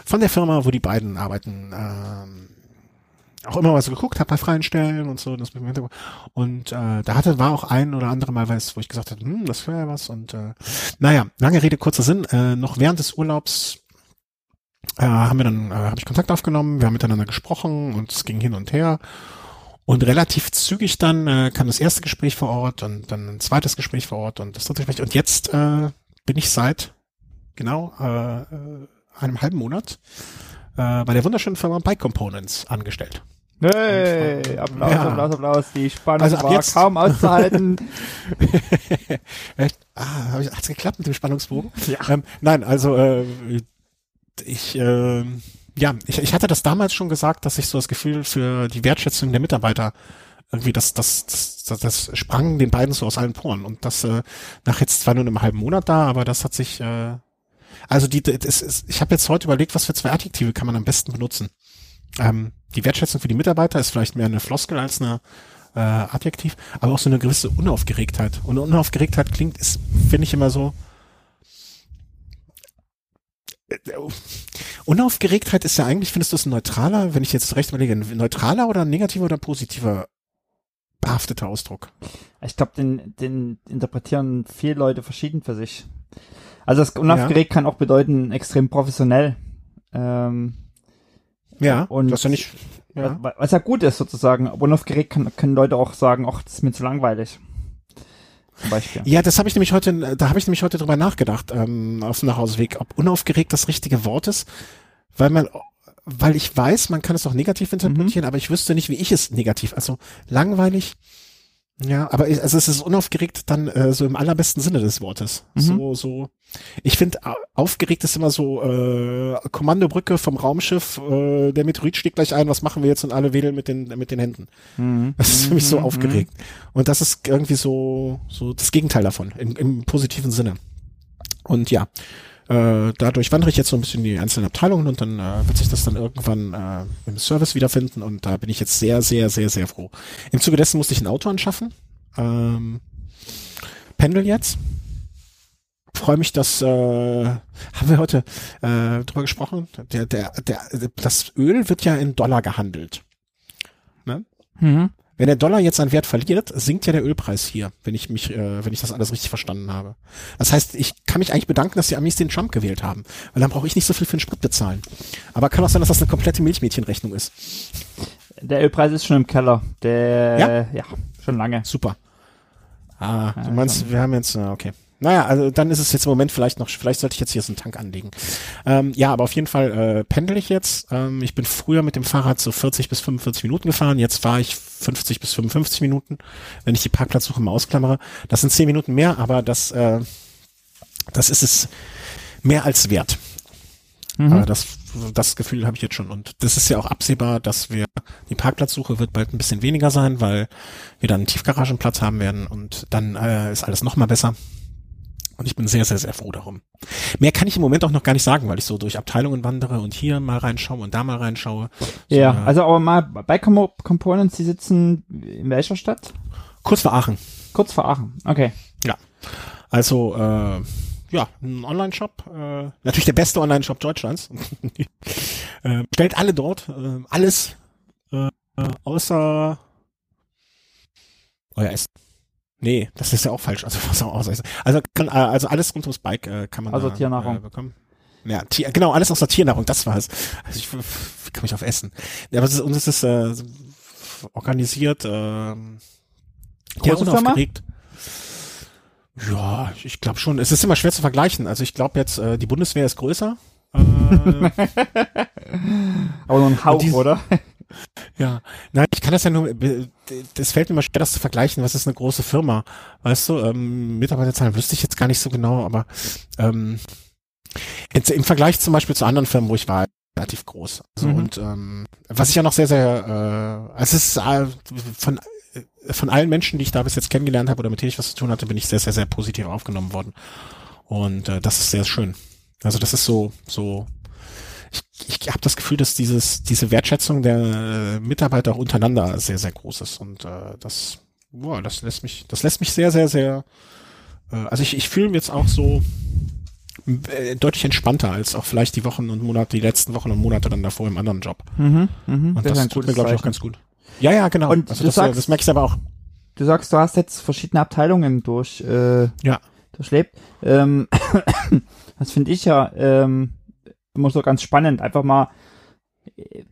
von der Firma, wo die beiden arbeiten, äh, auch immer mal so geguckt habe bei freien Stellen und so. Das und äh, da hatte war auch ein oder andere Mal was, wo ich gesagt habe, hm, das wäre ja was. Und äh, naja, lange Rede, kurzer Sinn. Äh, noch während des Urlaubs äh, haben wir dann, äh, habe ich Kontakt aufgenommen, wir haben miteinander gesprochen und es ging hin und her. Und relativ zügig dann äh, kam das erste Gespräch vor Ort und dann ein zweites Gespräch vor Ort und das dritte Gespräch. Und jetzt äh, bin ich seit genau äh, äh einem halben Monat äh, bei der wunderschönen Firma Bike Components angestellt. Hey, Applaus, ja. Applaus, Applaus. Die Spannung also war jetzt, kaum auszuhalten. ah, hab ich, hat's geklappt mit dem Spannungsbogen? Ja. Ähm, nein, also äh, ich äh, ja, ich, ich hatte das damals schon gesagt, dass ich so das Gefühl für die Wertschätzung der Mitarbeiter irgendwie das, das, das, das sprang den beiden so aus allen Poren. Und das äh, nach jetzt zwar nur einem halben Monat da, aber das hat sich, äh, also die, das ist, ich habe jetzt heute überlegt, was für zwei Adjektive kann man am besten benutzen. Ähm, die Wertschätzung für die Mitarbeiter ist vielleicht mehr eine Floskel als eine äh, Adjektiv, aber auch so eine gewisse Unaufgeregtheit. Und Unaufgeregtheit klingt, ist, finde ich immer so, Unaufgeregtheit ist ja eigentlich, findest du es ein neutraler, wenn ich jetzt recht überlege, ein neutraler oder ein negativer oder positiver behafteter Ausdruck? Ich glaube, den, den interpretieren viele Leute verschieden für sich. Also das unaufgeregt ja. kann auch bedeuten extrem professionell. Ähm, ja, und das ja nicht. Ja. Was ja gut ist sozusagen. Unaufgeregt kann, können Leute auch sagen, ach, das ist mir zu langweilig zum Beispiel. Ja, das habe ich nämlich heute, da habe ich nämlich heute drüber nachgedacht, ähm, auf dem Nachhauseweg, ob unaufgeregt das richtige Wort ist, weil man, weil ich weiß, man kann es auch negativ interpretieren, mhm. aber ich wüsste nicht, wie ich es negativ, also langweilig, ja, aber also es ist unaufgeregt dann äh, so im allerbesten Sinne des Wortes. Mhm. So, so. Ich finde, aufgeregt ist immer so äh, Kommandobrücke vom Raumschiff, äh, der Meteorit schlägt gleich ein, was machen wir jetzt und alle wedeln mit den mit den Händen. Mhm. Das ist für mich so mhm. aufgeregt. Und das ist irgendwie so so das Gegenteil davon, im, im positiven Sinne. Und ja, äh, dadurch wandere ich jetzt so ein bisschen in die einzelnen Abteilungen und dann äh, wird sich das dann irgendwann äh, im Service wiederfinden und da bin ich jetzt sehr, sehr, sehr, sehr froh. Im Zuge dessen musste ich ein Auto anschaffen. Ähm, pendel jetzt. Freue mich, dass äh, haben wir heute äh, drüber gesprochen. Der, der, der, das Öl wird ja in Dollar gehandelt. Ne? Mhm. Wenn der Dollar jetzt an Wert verliert, sinkt ja der Ölpreis hier, wenn ich mich, äh, wenn ich das alles richtig verstanden habe. Das heißt, ich kann mich eigentlich bedanken, dass die Amis den Trump gewählt haben, weil dann brauche ich nicht so viel für den Sprit bezahlen. Aber kann auch sein, dass das eine komplette Milchmädchenrechnung ist. Der Ölpreis ist schon im Keller. Der, ja, ja schon lange. Super. Ah, ja, du meinst, wir haben jetzt, okay. Naja, also dann ist es jetzt im Moment vielleicht noch, vielleicht sollte ich jetzt hier so einen Tank anlegen. Ähm, ja, aber auf jeden Fall äh, pendel ich jetzt. Ähm, ich bin früher mit dem Fahrrad so 40 bis 45 Minuten gefahren. Jetzt fahre ich 50 bis 55 Minuten, wenn ich die Parkplatzsuche mal ausklammere. Das sind 10 Minuten mehr, aber das, äh, das ist es mehr als wert. Mhm. Äh, das, das Gefühl habe ich jetzt schon. Und das ist ja auch absehbar, dass wir, die Parkplatzsuche wird bald ein bisschen weniger sein, weil wir dann einen Tiefgaragenplatz haben werden und dann äh, ist alles noch mal besser. Und ich bin sehr, sehr, sehr froh darum. Mehr kann ich im Moment auch noch gar nicht sagen, weil ich so durch Abteilungen wandere und hier mal reinschaue und da mal reinschaue. So ja, eine- also aber mal bei Com Components, die sitzen in welcher Stadt? kurz vor Aachen. Kurz vor Aachen. Okay. Ja. Also, äh, ja, ein Online-Shop, äh, natürlich der beste Online-Shop Deutschlands. äh, stellt alle dort, äh, alles, äh, außer euer Essen. Nee, das ist ja auch falsch. Also, was auch Essen. Also, kann, äh, also alles rund ums Bike äh, kann man Also da, Tiernahrung. Äh, bekommen. Ja, Tier, genau, alles außer Tiernahrung, das war es. Also ich, ich komme ich auf Essen. Ja, aber es ist, und es ist äh, organisiert, ähm, ja, unaufgeregt. Ja, ich glaube schon. Es ist immer schwer zu vergleichen. Also ich glaube jetzt, äh, die Bundeswehr ist größer. Äh, Aber nur ein Hauch, die- oder? ja, nein, ich kann das ja nur, das fällt mir immer schwer, das zu vergleichen. Was ist eine große Firma? Weißt du, ähm, Mitarbeiterzahlen wüsste ich jetzt gar nicht so genau, aber ähm, jetzt im Vergleich zum Beispiel zu anderen Firmen, wo ich war, relativ groß. Also Mhm. und ähm, was ich ja noch sehr, sehr, äh, also es ist äh, von äh, von allen Menschen, die ich da bis jetzt kennengelernt habe oder mit denen ich was zu tun hatte, bin ich sehr, sehr, sehr positiv aufgenommen worden. Und äh, das ist sehr schön. Also das ist so, so. Ich, ich habe das Gefühl, dass dieses, diese Wertschätzung der äh, Mitarbeiter auch untereinander sehr, sehr groß ist. Und äh, das, boah, das lässt mich, das lässt mich sehr, sehr, sehr. Äh, also ich, ich fühle mich jetzt auch so äh, deutlich entspannter als auch vielleicht die Wochen und Monate, die letzten Wochen und Monate dann davor im anderen Job. Mhm, mhm. Und Das tut mir, glaube ich, auch ganz gut. Ja, ja, genau. Und also du das, äh, sagst- das merke ich aber auch. Du sagst, du hast jetzt verschiedene Abteilungen durch, äh, Ja. durchlebt. Ähm, das finde ich ja ähm, immer so ganz spannend. Einfach mal,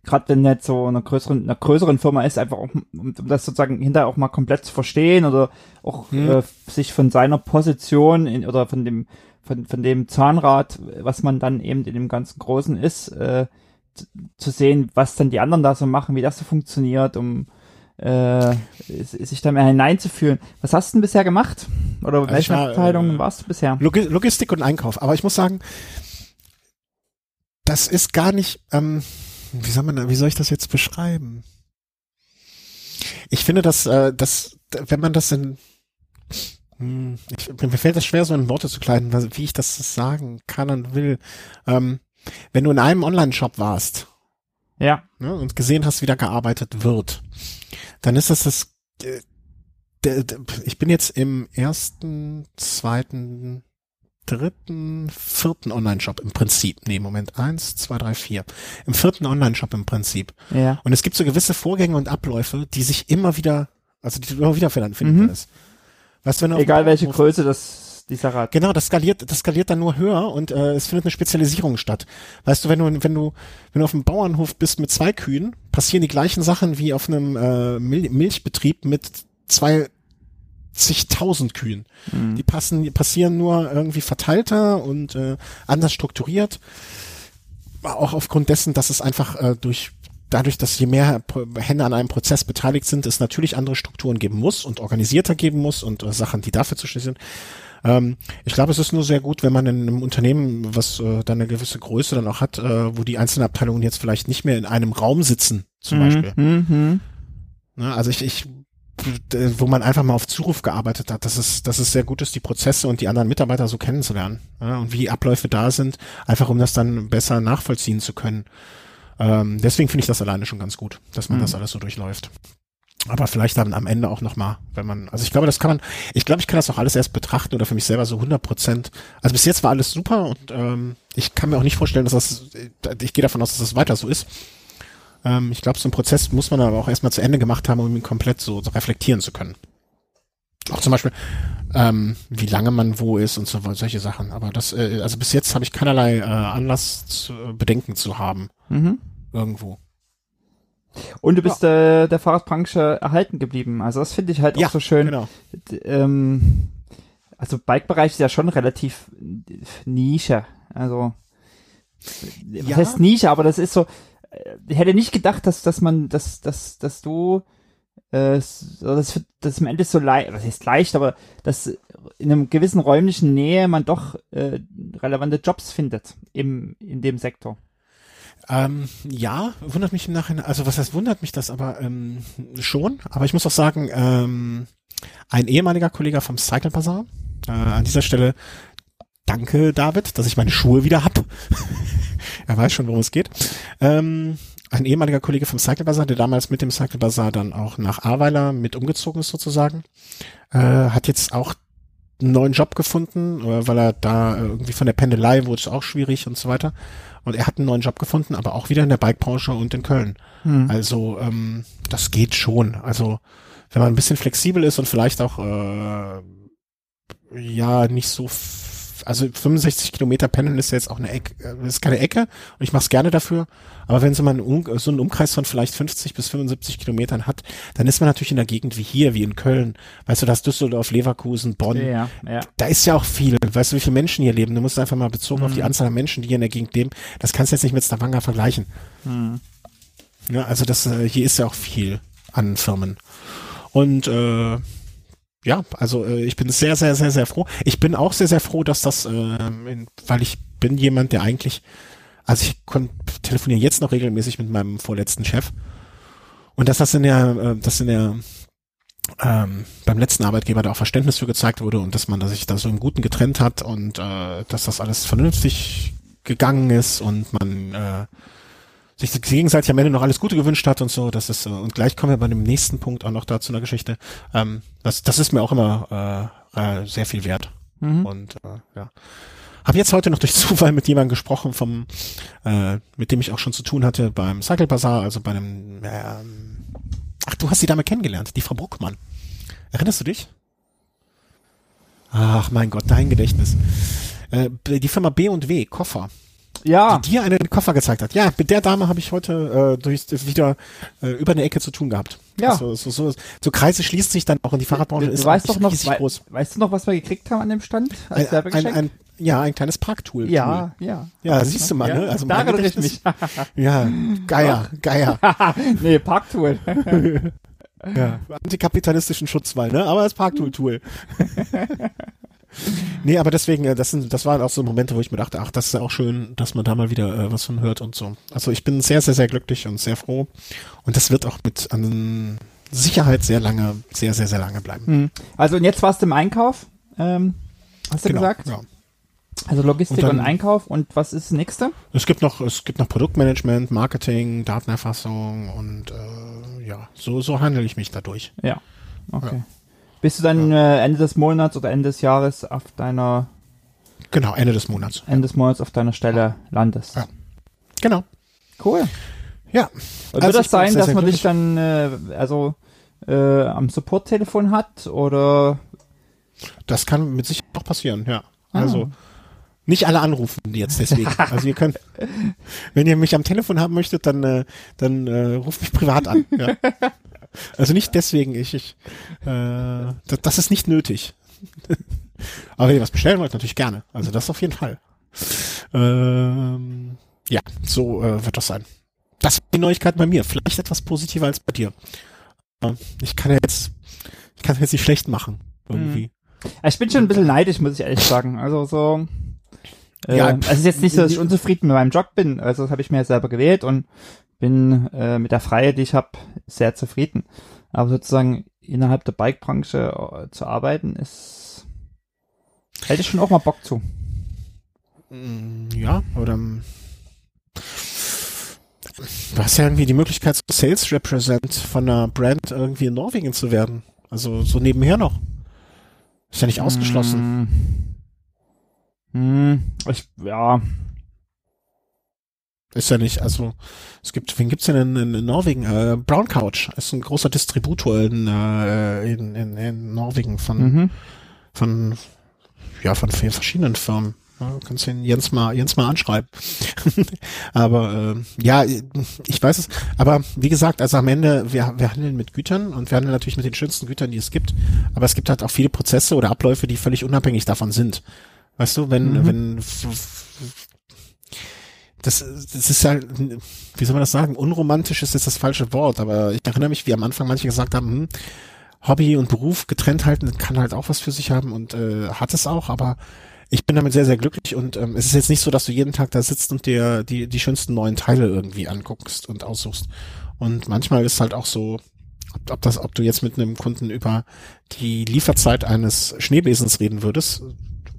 gerade wenn jetzt so eine größeren, einer größeren Firma ist, einfach auch, um, um das sozusagen hinterher auch mal komplett zu verstehen oder auch Hm. äh, sich von seiner Position in, oder von dem von, von dem Zahnrad, was man dann eben in dem ganzen Großen ist, äh, zu, zu sehen, was dann die anderen da so machen, wie das so funktioniert, um äh, sich da mehr hineinzufühlen. Was hast du denn bisher gemacht? Oder Also welche ich war, Abteilungen äh, warst du bisher? Logi Logistik und Einkauf. Aber ich muss sagen, das ist gar nicht, ähm, wie soll man, wie soll ich das jetzt beschreiben? Ich finde, dass, äh, dass, wenn man das in, hm, ich, mir fällt das schwer, so in Worte zu kleiden, wie ich das sagen kann und will. Ähm, wenn du in einem Online-Shop warst, Ja. ne, und gesehen hast, wie da gearbeitet wird, dann ist das das, äh, ich bin jetzt im ersten, zweiten, dritten, vierten Online-Shop im Prinzip. Nee, Moment, eins, zwei, drei, vier. Im vierten Online-Shop im Prinzip. Ja. Und es gibt so gewisse Vorgänge und Abläufe, die sich immer wieder, also die du immer wieder finden Mhm. Weißt wenn du Egal welche Bauernhof- Größe das. Genau, das skaliert, das skaliert dann nur höher und äh, es findet eine Spezialisierung statt. Weißt du, wenn du, wenn du, wenn du auf einem Bauernhof bist mit zwei Kühen, passieren die gleichen Sachen wie auf einem äh, Mil Milchbetrieb mit zwei zigtausend Kühen. Mhm. Die passen, die passieren nur irgendwie verteilter und äh, anders strukturiert. Auch aufgrund dessen, dass es einfach äh, durch dadurch, dass je mehr Hände an einem Prozess beteiligt sind, es natürlich andere Strukturen geben muss und organisierter geben muss und äh, Sachen, die dafür zuständig sind. Ähm, ich glaube, es ist nur sehr gut, wenn man in einem Unternehmen, was äh, dann eine gewisse Größe dann auch hat, äh, wo die einzelnen Abteilungen jetzt vielleicht nicht mehr in einem Raum sitzen, zum Beispiel. Mhm. Mhm. Ne, also ich, ich, wo man einfach mal auf Zuruf gearbeitet hat, dass es, dass es sehr gut ist, die Prozesse und die anderen Mitarbeiter so kennenzulernen ja, und wie die Abläufe da sind, einfach um das dann besser nachvollziehen zu können. Ähm, deswegen finde ich das alleine schon ganz gut, dass man Mhm. das alles so durchläuft. Aber vielleicht dann am Ende auch nochmal, wenn man, also ich glaube, das kann man, ich glaube, ich kann das auch alles erst betrachten oder für mich selber so 100 Prozent. Also bis jetzt war alles super und ähm, ich kann mir auch nicht vorstellen, dass das, ich gehe davon aus, dass das weiter so ist. Ähm, ich glaube, so ein Prozess muss man aber auch erstmal zu Ende gemacht haben, um ihn komplett so, so reflektieren zu können. Auch zum Beispiel, ähm, wie lange man wo ist und so solche Sachen. Aber das, äh, also bis jetzt habe ich keinerlei äh, Anlass zu, Bedenken zu haben Mhm. irgendwo. Und du bist äh, der Fahrradbranche erhalten geblieben. Also das finde ich halt auch so schön. Genau. Ähm, also Bike-Bereich ist ja schon relativ Nische. Also was Ja. heißt Nische, aber das ist so. Äh, Ich hätte nicht gedacht, dass dass man, dass dass dass du äh, so, das das am Ende so leicht, was heißt leicht, aber dass in einem gewissen räumlichen Nähe man doch äh, relevante Jobs findet im in dem Sektor. Ähm, ja, wundert mich im Nachhinein, also was heißt wundert mich das, aber ähm, schon. Aber ich muss auch sagen, ähm, ein ehemaliger Kollege vom Cycle Bazaar, äh, an dieser Stelle Danke, David, dass ich meine Schuhe wieder hab. er weiß schon, worum es geht. Ähm, ein ehemaliger Kollege vom Cycle Bazaar, der damals mit dem Cycle Bazaar dann auch nach Ahrweiler mit umgezogen ist sozusagen, äh, hat jetzt auch einen neuen Job gefunden, äh, weil er da irgendwie von der Pendelei wurde es auch schwierig und so weiter. Und er hat einen neuen Job gefunden, aber auch wieder in der Bikebranche und in Köln. Hm. Also ähm, das geht schon. Also wenn man ein bisschen flexibel ist und vielleicht auch äh, ja nicht so also 65 Kilometer pendeln ist ja jetzt auch eine Ecke, äh, ist keine Ecke und ich mache es gerne dafür. Aber wenn so man so einen Umkreis von vielleicht 50 bis 75 Kilometern hat, dann ist man natürlich in der Gegend wie hier, wie in Köln. Weißt du, das Düsseldorf, Leverkusen, Bonn. Ja, ja. Da ist ja auch viel. Weißt du, wie viele Menschen hier leben? Du musst einfach mal bezogen mhm. auf die mhm. Anzahl der Menschen, die hier in der Gegend leben, das kannst du jetzt nicht mit Stavanger vergleichen. Mhm. Ja, also das äh, hier ist ja auch viel an Firmen. Und äh, ja, also äh, ich bin sehr, sehr, sehr, sehr froh. Ich bin auch sehr, sehr froh, dass das, äh, in, weil ich bin jemand, der eigentlich, also ich telefoniere jetzt noch regelmäßig mit meinem vorletzten Chef und dass das in der, äh, das in der ähm, beim letzten Arbeitgeber da auch Verständnis für gezeigt wurde und dass man dass sich da so im Guten getrennt hat und äh, dass das alles vernünftig gegangen ist und man äh, sich gegenseitig am Ende noch alles Gute gewünscht hat und so. Das ist äh, und gleich kommen wir bei dem nächsten Punkt auch noch dazu einer Geschichte. Ähm, das, das ist mir auch immer äh, äh, sehr viel wert. Mhm. Und äh, ja. Habe jetzt heute noch durch Zufall mit jemandem gesprochen, vom, äh, mit dem ich auch schon zu tun hatte beim Cycle Bazaar, also bei einem ähm, Ach, du hast die Dame kennengelernt, die Frau Bruckmann. Erinnerst du dich? Ach mein Gott, dein Gedächtnis. Äh, die Firma B und W, Koffer ja. die dir einen Koffer gezeigt hat. Ja, mit der Dame habe ich heute äh, durch, wieder äh, über eine Ecke zu tun gehabt. Ja. Also, so, so, so Kreise schließt sich dann auch in die Fahrradbranche. Du, du weißt doch noch, groß. weißt du noch, was wir gekriegt haben an dem Stand als ein, ein, ein, Ja, ein kleines Parktool. Ja, ja. Ja, siehst du mal, ja, ne? Also da erinnere ich mich. ja, Geier, Geier. nee, Parktool. ja, antikapitalistischen Schutzwall, ne? Aber das Parktool-Tool nee, aber deswegen, äh, das sind, das waren auch so Momente, wo ich mir dachte, ach, das ist ja auch schön, dass man da mal wieder äh, was von hört und so. Also ich bin sehr, sehr, sehr glücklich und sehr froh. Und das wird auch mit an Sicherheit sehr lange, sehr, sehr, sehr lange bleiben. Mhm. Also und jetzt warst du im Einkauf, ähm, hast du genau, gesagt? Ja. Also Logistik und, dann, und, Einkauf und was ist das nächste? Es gibt noch, es gibt noch Produktmanagement, Marketing, Datenerfassung und äh, ja, so, so handle ich mich dadurch. Ja. Okay. Ja. Bis du dann ja. äh, Ende des Monats oder Ende des Jahres auf deiner Genau, Ende des Monats. Ende des Monats auf deiner Stelle landest. Ja. Genau. Cool. Ja. Und also wird das sein, sehr, dass sehr man dich dann äh, also äh, am Support-Telefon hat oder? Das kann mit Sicherheit auch passieren, ja. Ah. Also nicht alle anrufen jetzt deswegen. Also ihr könnt, wenn ihr mich am Telefon haben möchtet, dann äh, dann äh, ruft mich privat an. Ja. Also nicht deswegen, ich, ich äh, das, das ist nicht nötig. Aber wenn ihr was bestellen wollt, natürlich gerne. Also das auf jeden Fall. Ähm, ja, so äh, wird das sein. Das ist die Neuigkeit bei mir. Vielleicht etwas positiver als bei dir. Ich kann ja jetzt, ich kann jetzt nicht schlecht machen. Irgendwie. Hm. Ich bin schon ein bisschen neidisch, muss ich ehrlich sagen. Also so. Äh, ja, also es ist jetzt nicht so, dass ich unzufrieden mit meinem Job bin. Also das habe ich mir ja selber gewählt und bin äh, mit der Freiheit, die ich habe, sehr zufrieden. Aber sozusagen innerhalb der Bike-Branche äh, zu arbeiten, ist hätte ich schon auch mal Bock zu. Mm, ja, oder ähm, du hast ja irgendwie die Möglichkeit, so Sales Represent von einer Brand irgendwie in Norwegen zu werden. Also so nebenher noch. Ist ja nicht ausgeschlossen. Hm. Hm, ich, ja, ist ja nicht, also es gibt, wen gibt's denn in, in, Norwegen? Äh, Brown Couch ist ein großer Distributor in, äh, in, in, in Norwegen von, mhm. von, ja, von verschiedenen Firmen. Ja, du kannst den Jens mal, Jens mal anschreiben. aber äh, ja, ich weiß es. Aber wie gesagt, also am Ende, wir, wir handeln mit Gütern und wir handeln natürlich mit den schönsten Gütern, die es gibt. Aber es gibt halt auch viele Prozesse oder Abläufe, die völlig unabhängig davon sind. Weißt du, wenn, mhm. wenn das, das ist halt, wie soll man das sagen? Unromantisch ist jetzt das falsche Wort, aber ich erinnere mich, wie am Anfang manche gesagt haben, hm, Hobby und Beruf getrennt halten kann halt auch was für sich haben und äh, hat es auch, aber ich bin damit sehr, sehr glücklich und ähm, es ist jetzt nicht so, dass du jeden Tag da sitzt und dir die, die schönsten neuen Teile irgendwie anguckst und aussuchst. Und manchmal ist halt auch so, ob, ob das, ob du jetzt mit einem Kunden über die Lieferzeit eines Schneebesens reden würdest,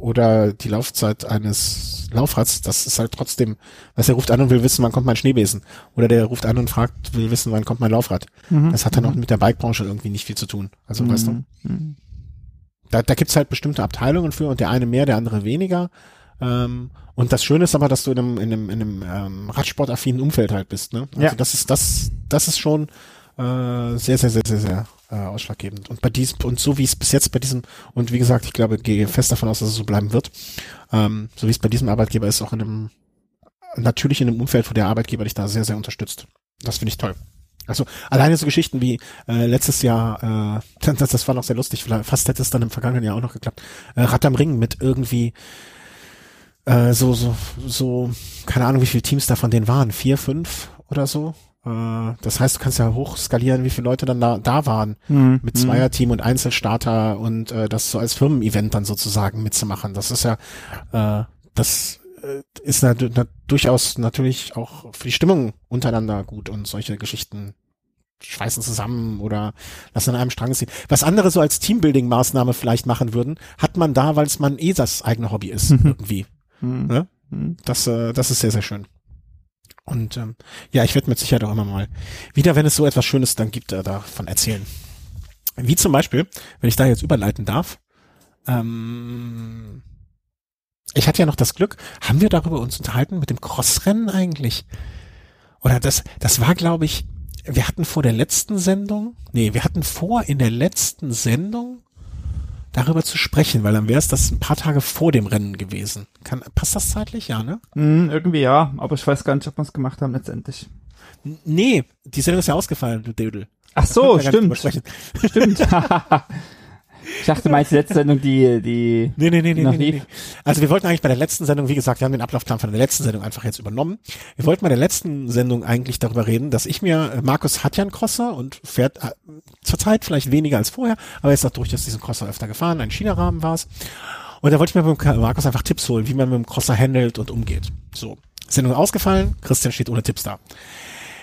oder die Laufzeit eines Laufrads, das ist halt trotzdem, was er ruft an und will wissen, wann kommt mein Schneebesen. Oder der ruft an und fragt, will wissen, wann kommt mein Laufrad. Mhm. Das hat dann auch mit der Bikebranche irgendwie nicht viel zu tun. Also mhm. weißt du. Mhm. Da, da gibt's halt bestimmte Abteilungen für und der eine mehr, der andere weniger. Ähm, und das Schöne ist aber, dass du in einem, in einem, in einem ähm, Radsportaffinen Umfeld halt bist. Ne? Also ja. das ist das, das ist schon äh, sehr, sehr, sehr, sehr, sehr äh, ausschlaggebend. Und bei diesem, und so wie es bis jetzt bei diesem, und wie gesagt, ich glaube, gehe fest davon aus, dass es so bleiben wird, ähm, so wie es bei diesem Arbeitgeber ist, auch in einem, natürlich in einem Umfeld, wo der Arbeitgeber dich da sehr, sehr unterstützt. Das finde ich toll. Also alleine so Geschichten wie äh, letztes Jahr, äh, das, das war noch sehr lustig, fast hätte es dann im vergangenen Jahr auch noch geklappt, äh, Rad am Ring mit irgendwie äh, so, so, so, keine Ahnung, wie viele Teams da von denen waren, vier, fünf oder so. Äh, das heißt, du kannst ja hochskalieren, wie viele Leute dann da, da waren mhm. mit Zweierteam und Einzelstarter und äh, das so als Firmen-Event dann sozusagen mitzumachen. Das ist ja, äh, das äh, ist na, na, durchaus natürlich auch für die Stimmung untereinander gut und solche Geschichten schweißen zusammen oder lassen an einem Strang ziehen. Was andere so als Teambuilding-Maßnahme vielleicht machen würden, hat man da, weil es man eh das eigene Hobby ist, mhm. irgendwie. Mhm. Ne? Mhm. Das, äh, das ist sehr, sehr schön. Und ähm, ja, ich werde mit Sicherheit auch immer mal wieder, wenn es so etwas Schönes dann gibt, äh, davon erzählen. Wie zum Beispiel, wenn ich da jetzt überleiten darf, ähm, ich hatte ja noch das Glück, haben wir darüber uns unterhalten mit dem Crossrennen eigentlich? Oder das, das war, glaube ich, wir hatten vor der letzten Sendung, nee, wir hatten vor in der letzten Sendung darüber zu sprechen, weil dann wäre es das ein paar Tage vor dem Rennen gewesen. Kann, passt das zeitlich? Ja, ne? Mm, irgendwie ja, aber ich weiß gar nicht, ob wir es gemacht haben letztendlich. Nee, die Sendung ist ja ausgefallen, du Dödel. Ach so, stimmt. Stimmt. Ich dachte, meinst die letzte Sendung, die, die. Nee, nee, nee, nee, nee, nee. Also wir wollten eigentlich bei der letzten Sendung, wie gesagt, wir haben den Ablaufplan von der letzten Sendung einfach jetzt übernommen. Wir wollten bei der letzten Sendung eigentlich darüber reden, dass ich mir, äh, Markus hat ja einen Crosser und fährt äh, zurzeit vielleicht weniger als vorher, aber er ist auch durchaus diesen Crosser öfter gefahren, ein China-Rahmen war es. Und da wollte ich mir mit Markus einfach Tipps holen, wie man mit dem Crosser handelt und umgeht. So. Sendung ausgefallen, Christian steht ohne Tipps da.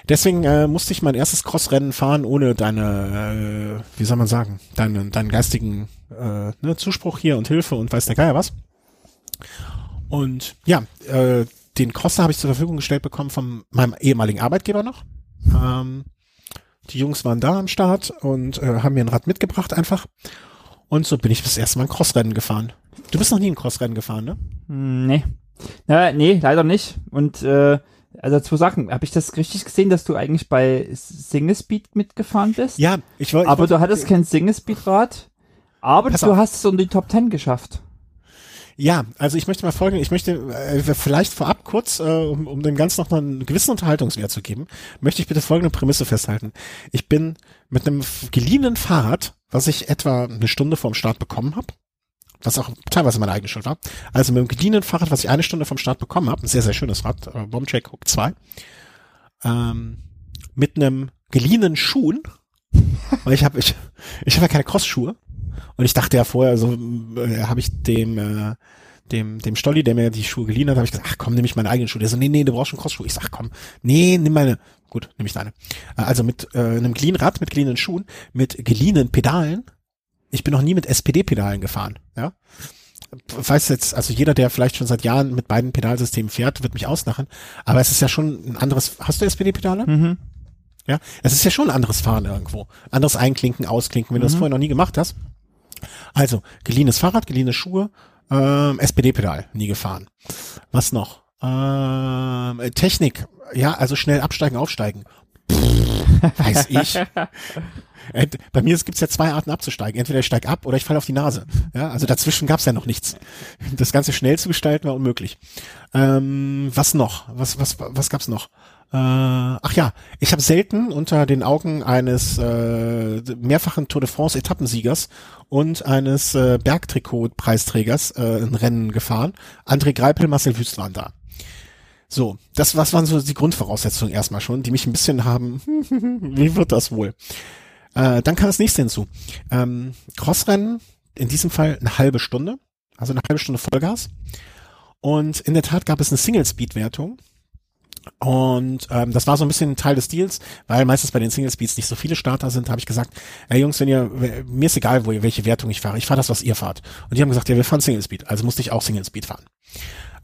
Deswegen äh, musste ich mein erstes Crossrennen fahren, ohne deine, äh, wie soll man sagen, deinen, deinen geistigen äh, ne, Zuspruch hier und Hilfe und weiß der Geier was. Und ja, äh, den Crosser habe ich zur Verfügung gestellt bekommen von meinem ehemaligen Arbeitgeber noch. Ähm, die Jungs waren da am Start und äh, haben mir ein Rad mitgebracht einfach. Und so bin ich das erste Mal ein Crossrennen gefahren. Du bist noch nie ein Crossrennen gefahren, ne? Hm, nee. Ja, nee, leider nicht. Und äh, also zwei Sachen. Habe ich das richtig gesehen, dass du eigentlich bei Single Speed mitgefahren bist? Ja, ich wollte. Aber du hattest kein Single Speed Rad, aber du auf. hast es in die Top Ten geschafft. Ja, also ich möchte mal folgen, ich möchte äh, vielleicht vorab kurz, äh, um, um dem Ganzen noch mal einen gewissen Unterhaltungswert zu geben, möchte ich bitte folgende Prämisse festhalten. Ich bin mit einem geliehenen Fahrrad, was ich etwa eine Stunde vorm Start bekommen habe, was auch teilweise meine eigene Schuld war. Also mit dem gedienten Fahrrad, was ich eine Stunde vom Start bekommen habe, ein sehr, sehr schönes Rad, äh, Bombcheck Hook 2, ähm, mit einem geliehenen Schuhen, weil ich habe ich, ich habe ja keine Crossschuhe und ich dachte ja vorher, so äh, habe ich dem äh, dem dem Stolli, der mir die Schuhe geliehen hat, habe ich gesagt, ach komm, nehme ich meine eigenen Schuhe. Der so, nee, nee, du brauchst schon Crossschuhe. Ich sag, komm, nee, nimm meine. Gut, nehme ich deine. Äh, also mit äh, einem geliehenen Rad, mit geliehenen Schuhen, mit geliehenen Pedalen ich bin noch nie mit SPD-Pedalen gefahren, ja. Weiß jetzt, also jeder, der vielleicht schon seit Jahren mit beiden Pedalsystemen fährt, wird mich auslachen. Aber es ist ja schon ein anderes. Hast du SPD-Pedale? Mhm. Ja, es ist ja schon ein anderes Fahren irgendwo. Anderes Einklinken, Ausklinken, wenn mhm. du das vorher noch nie gemacht hast. Also, geliehenes Fahrrad, geliehene Schuhe, ähm, SPD-Pedal, nie gefahren. Was noch? Ähm, Technik, ja, also schnell absteigen, aufsteigen. Pff, weiß ich. Äh, bei mir gibt's ja zwei Arten abzusteigen. Entweder ich steig ab oder ich falle auf die Nase. Ja, also dazwischen gab's ja noch nichts. Das Ganze schnell zu gestalten war unmöglich. Ähm, was noch? Was, was, was gab's noch? Äh, ach ja, ich habe selten unter den Augen eines äh, mehrfachen Tour de France Etappensiegers und eines äh, Bergtrikot-Preisträgers äh, ein Rennen gefahren. André Greipel, Marcel Wüst waren da. So, das was waren so die Grundvoraussetzungen erstmal schon, die mich ein bisschen haben, wie wird das wohl? Äh, dann kam das nächste hinzu. Ähm, Crossrennen, in diesem Fall eine halbe Stunde, also eine halbe Stunde Vollgas. Und in der Tat gab es eine Single-Speed-Wertung. Und ähm, das war so ein bisschen Teil des Deals, weil meistens bei den Single Speeds nicht so viele Starter sind, habe ich gesagt, ey Jungs, wenn ihr, mir ist egal, wo ihr, welche Wertung ich fahre, ich fahre das, was ihr fahrt. Und die haben gesagt, ja, wir fahren Single Speed, also musste ich auch Single Speed fahren.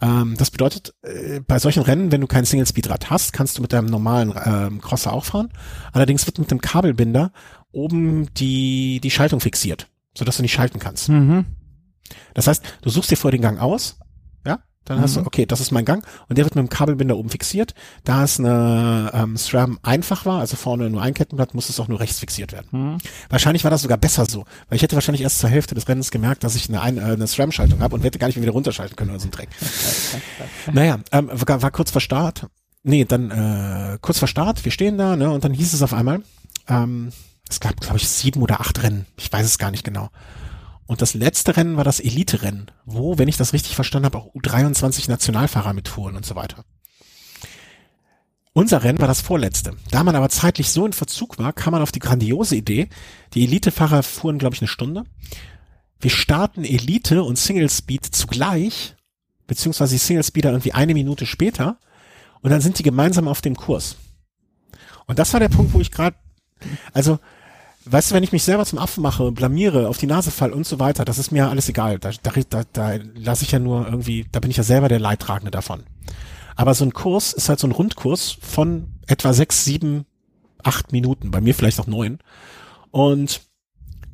Ähm, das bedeutet, äh, bei solchen Rennen, wenn du kein Single Speed Rad hast, kannst du mit deinem normalen ähm, Crosser auch fahren. Allerdings wird mit dem Kabelbinder oben die, die Schaltung fixiert, sodass du nicht schalten kannst. Mhm. Das heißt, du suchst dir vor den Gang aus, ja, dann hast du, Mhm. okay, das ist mein Gang und der wird mit dem Kabelbinder oben fixiert. Da es eine ähm, SRAM einfach war, also vorne nur ein Kettenblatt, muss es auch nur rechts fixiert werden. Mhm. Wahrscheinlich war das sogar besser so, weil ich hätte wahrscheinlich erst zur Hälfte des Rennens gemerkt, dass ich eine, ein- äh, eine SRAM-Schaltung habe und hätte gar nicht mehr wieder runterschalten können oder so ein Dreck. naja, ähm, war, war kurz vor Start. Nee, dann äh, kurz vor Start, wir stehen da, ne, und dann hieß es auf einmal, ähm, es gab, glaube ich, sieben oder acht Rennen. Ich weiß es gar nicht genau. Und das letzte Rennen war das Elite-Rennen, wo, wenn ich das richtig verstanden habe, auch U23 Nationalfahrer mitfuhren und so weiter. Unser Rennen war das vorletzte. Da man aber zeitlich so in Verzug war, kam man auf die grandiose Idee. Die Elite-Fahrer fuhren, glaube ich, eine Stunde. Wir starten Elite und Single Speed zugleich, beziehungsweise Single Speeder irgendwie eine Minute später. Und dann sind die gemeinsam auf dem Kurs. Und das war der Punkt, wo ich gerade, also, weißt du, wenn ich mich selber zum Affen mache, blamiere, auf die Nase fall und so weiter, das ist mir alles egal. Da, da, da, da lasse ich ja nur irgendwie, da bin ich ja selber der Leidtragende davon. Aber so ein Kurs ist halt so ein Rundkurs von etwa sechs, sieben, acht Minuten, bei mir vielleicht auch neun. Und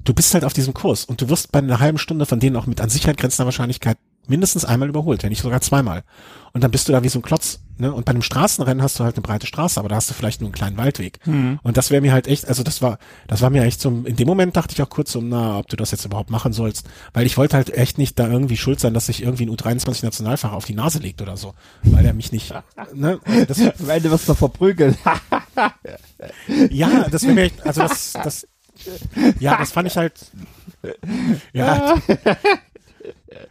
du bist halt auf diesem Kurs und du wirst bei einer halben Stunde von denen auch mit an Sicherheit grenzender Wahrscheinlichkeit mindestens einmal überholt, wenn nicht sogar zweimal. Und dann bist du da wie so ein Klotz. Ne? Und bei einem Straßenrennen hast du halt eine breite Straße, aber da hast du vielleicht nur einen kleinen Waldweg. Mhm. Und das wäre mir halt echt, also das war, das war mir echt so, in dem Moment dachte ich auch kurz so, na, ob du das jetzt überhaupt machen sollst, weil ich wollte halt echt nicht da irgendwie schuld sein, dass sich irgendwie ein U23 Nationalfahrer auf die Nase legt oder so, weil er mich nicht, ne, das, Am Ende wirst du verprügelt. ja, das wäre mir echt, also das, das, ja, das fand ich halt, ja,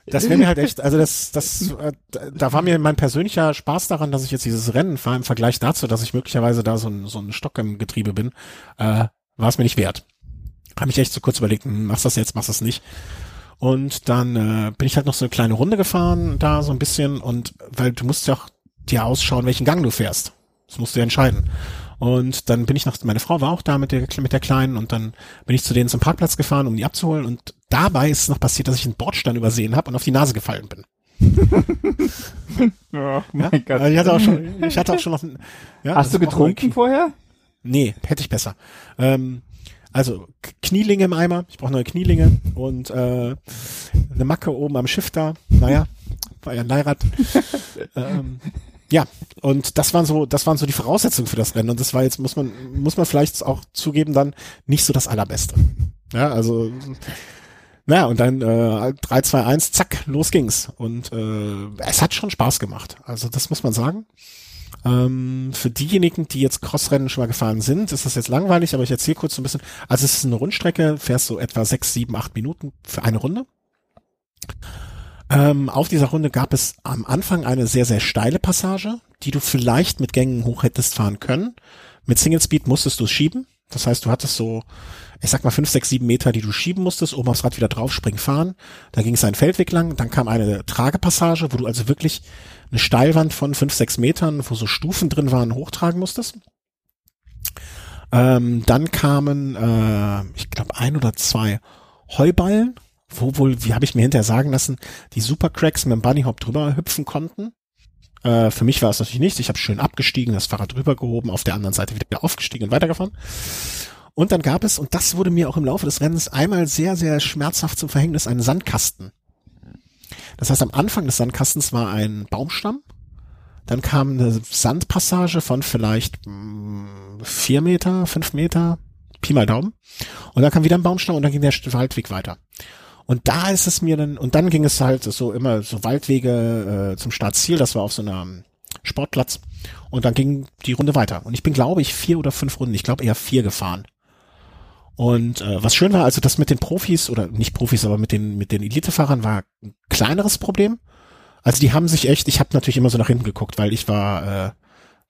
das wäre mir halt echt, also das, das, da war mir mein persönlicher Spaß daran, dass ich jetzt dieses Rennen fahre im Vergleich dazu, dass ich möglicherweise da so ein, so ein Stock im Getriebe bin, äh, war es mir nicht wert. Habe mich echt so kurz überlegt, hm, machst das jetzt, machst das nicht. Und dann äh, bin ich halt noch so eine kleine Runde gefahren, da so ein bisschen, und weil du musst ja auch dir ausschauen, welchen Gang du fährst. Das musst du ja entscheiden. Und dann bin ich noch, meine Frau war auch da mit der, mit der Kleinen und dann bin ich zu denen zum Parkplatz gefahren, um die abzuholen und dabei ist es noch passiert, dass ich einen Bordstein übersehen habe und auf die Nase gefallen bin. Oh Ja? mein Gott. Also ich hatte auch schon, ich hatte auch schon noch, ein- ja, Hast du getrunken vorher? Nee, hätte ich besser. Ähm, also Knielinge im Eimer, ich brauche neue Knielinge und äh, eine Macke oben am Schiff da. Naja, war ja ein Leihrad. ähm, ja, und das waren so, das waren so die Voraussetzungen für das Rennen. Und das war jetzt, muss man, muss man vielleicht auch zugeben, dann nicht so das Allerbeste. Ja, also naja, und dann äh, 3, 2, 1, zack, los ging's. Und äh, es hat schon Spaß gemacht. Also das muss man sagen. Ähm, für diejenigen, die jetzt Crossrennen schon mal gefahren sind, ist das jetzt langweilig, aber ich erzähle kurz so ein bisschen. Also es ist eine Rundstrecke, fährst so etwa sechs, sieben, acht Minuten für eine Runde. Ähm, auf dieser Runde gab es am Anfang eine sehr, sehr steile Passage, die du vielleicht mit Gängen hoch hättest fahren können. Mit Single Speed musstest du es schieben. Das heißt, du hattest so, ich sag mal, fünf, sechs, sieben Meter, die du schieben musstest, oben aufs Rad wieder draufspringen, fahren. Da ging es einen Feldweg lang, dann kam eine Tragepassage, wo du also wirklich eine Steilwand von fünf, sechs Metern, wo so Stufen drin waren, hochtragen musstest. Ähm, dann kamen, äh, ich glaube, ein oder zwei Heuballen, wo wohl, wie habe ich mir hinterher sagen lassen, die Supercracks mit dem Bunnyhop drüber hüpfen konnten. Äh, für mich war es natürlich nicht. Ich habe schön abgestiegen, das Fahrrad drüber gehoben, auf der anderen Seite wieder aufgestiegen und weitergefahren. Und dann gab es, und das wurde mir auch im Laufe des Rennens einmal sehr, sehr schmerzhaft zum Verhängnis, einen Sandkasten. Das heißt, am Anfang des Sandkastens war ein Baumstamm. Dann kam eine Sandpassage von vielleicht mh, vier Meter, fünf Meter, Pi mal Daumen. Und dann kam wieder ein Baumstamm und dann ging der Waldweg weiter. Und da ist es mir dann, und dann ging es halt so immer so Waldwege äh, zum Startziel, das war auf so einem Sportplatz. Und dann ging die Runde weiter. Und ich bin, glaube ich, vier oder fünf Runden, ich glaube eher vier gefahren. Und äh, was schön war, also das mit den Profis, oder nicht Profis, aber mit den, mit den Elitefahrern war ein kleineres Problem. Also die haben sich echt, ich habe natürlich immer so nach hinten geguckt, weil ich war, äh,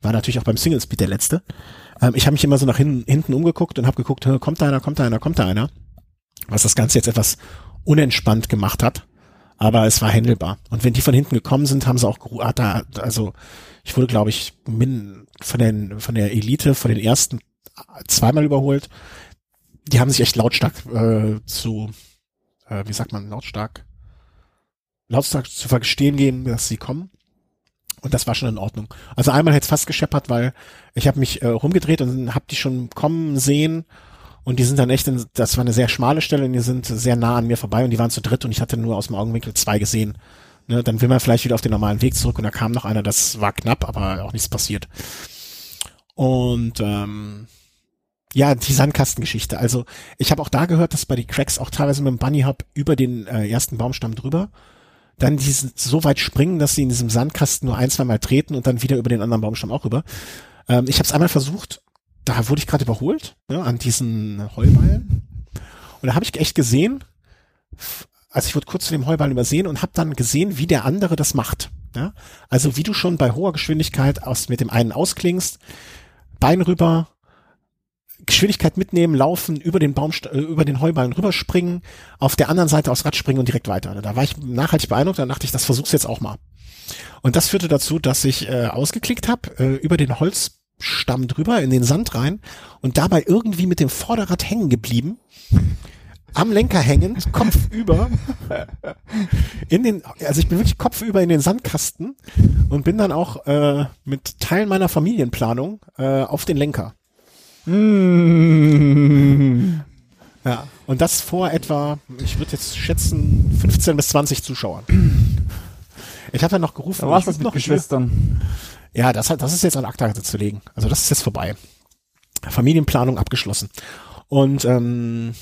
war natürlich auch beim Single Speed der Letzte. Ähm, ich habe mich immer so nach hinten, hinten umgeguckt und habe geguckt, kommt da einer, kommt da einer, kommt da einer. Was das Ganze jetzt etwas unentspannt gemacht hat. Aber es war händelbar. Und wenn die von hinten gekommen sind, haben sie auch, hat da, also ich wurde, glaube ich, min, von, den, von der Elite, von den ersten zweimal überholt. Die haben sich echt lautstark äh, zu, äh, wie sagt man, lautstark, lautstark zu verstehen geben, dass sie kommen. Und das war schon in Ordnung. Also einmal hätte es fast gescheppert, weil ich habe mich äh, rumgedreht und habe die schon kommen sehen und die sind dann echt, in, das war eine sehr schmale Stelle und die sind sehr nah an mir vorbei und die waren zu dritt und ich hatte nur aus dem Augenwinkel zwei gesehen. Ne, dann will man vielleicht wieder auf den normalen Weg zurück und da kam noch einer, das war knapp, aber auch nichts passiert. Und ähm, ja, die Sandkastengeschichte. Also ich habe auch da gehört, dass bei die Cracks auch teilweise mit dem Bunny Hop über den äh, ersten Baumstamm drüber dann diesen so weit springen, dass sie in diesem Sandkasten nur ein, zwei Mal treten und dann wieder über den anderen Baumstamm auch rüber. Ähm, ich habe es einmal versucht, da wurde ich gerade überholt, ne, an diesen Heuballen. Und da habe ich echt gesehen, also ich wurde kurz zu dem Heuballen übersehen und habe dann gesehen, wie der andere das macht. Ja? Also wie du schon bei hoher Geschwindigkeit aus mit dem einen ausklingst, Bein rüber, Geschwindigkeit mitnehmen, laufen, über den Baum, äh, über den Heuballen rüberspringen, auf der anderen Seite aufs Rad springen und direkt weiter. Da war ich nachhaltig beeindruckt, dann dachte ich, das versuch's jetzt auch mal. Und das führte dazu, dass ich äh, ausgeklickt habe, äh, über den Holzstamm drüber, in den Sand rein und dabei irgendwie mit dem Vorderrad hängen geblieben. Am Lenker hängend, Kopf über, in den, also ich bin wirklich kopfüber in den Sandkasten und bin dann auch äh, mit Teilen meiner Familienplanung äh, auf den Lenker. Mm. Ja, und das vor etwa, ich würde jetzt schätzen, 15 bis 20 Zuschauern. Ich habe ja noch gerufen. Da warst du mit Geschwistern. Ja, das, das ist jetzt an Akta zu legen. Also das ist jetzt vorbei. Familienplanung abgeschlossen. Und ähm,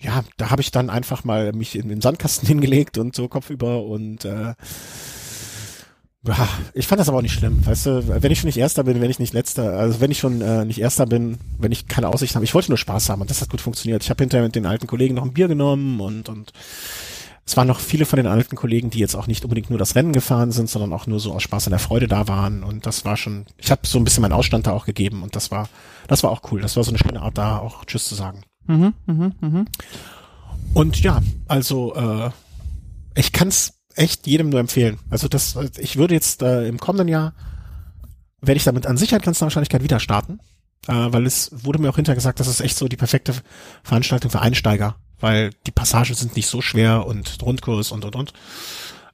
ja, da habe ich dann einfach mal mich in den Sandkasten hingelegt und so kopfüber und äh, ich fand das aber auch nicht schlimm, weißt du, wenn ich schon nicht Erster bin, wenn ich nicht Letzter, also wenn ich schon äh, nicht Erster bin, wenn ich keine Aussicht habe, ich wollte nur Spaß haben und das hat gut funktioniert. Ich habe hinterher mit den alten Kollegen noch ein Bier genommen und und es waren noch viele von den alten Kollegen, die jetzt auch nicht unbedingt nur das Rennen gefahren sind, sondern auch nur so aus Spaß und der Freude da waren und das war schon, ich habe so ein bisschen meinen Ausstand da auch gegeben und das war, das war auch cool. Das war so eine schöne Art da auch Tschüss zu sagen. Mhm, mh, mh. Und ja, also äh, ich kann's echt jedem nur empfehlen. Also das, ich würde jetzt äh, im kommenden Jahr werde ich damit an Sicherheit ganz Wahrscheinlichkeit wieder starten, äh, weil es wurde mir auch hinterher gesagt, das ist echt so die perfekte Veranstaltung für Einsteiger, weil die Passagen sind nicht so schwer und Rundkurs und und und.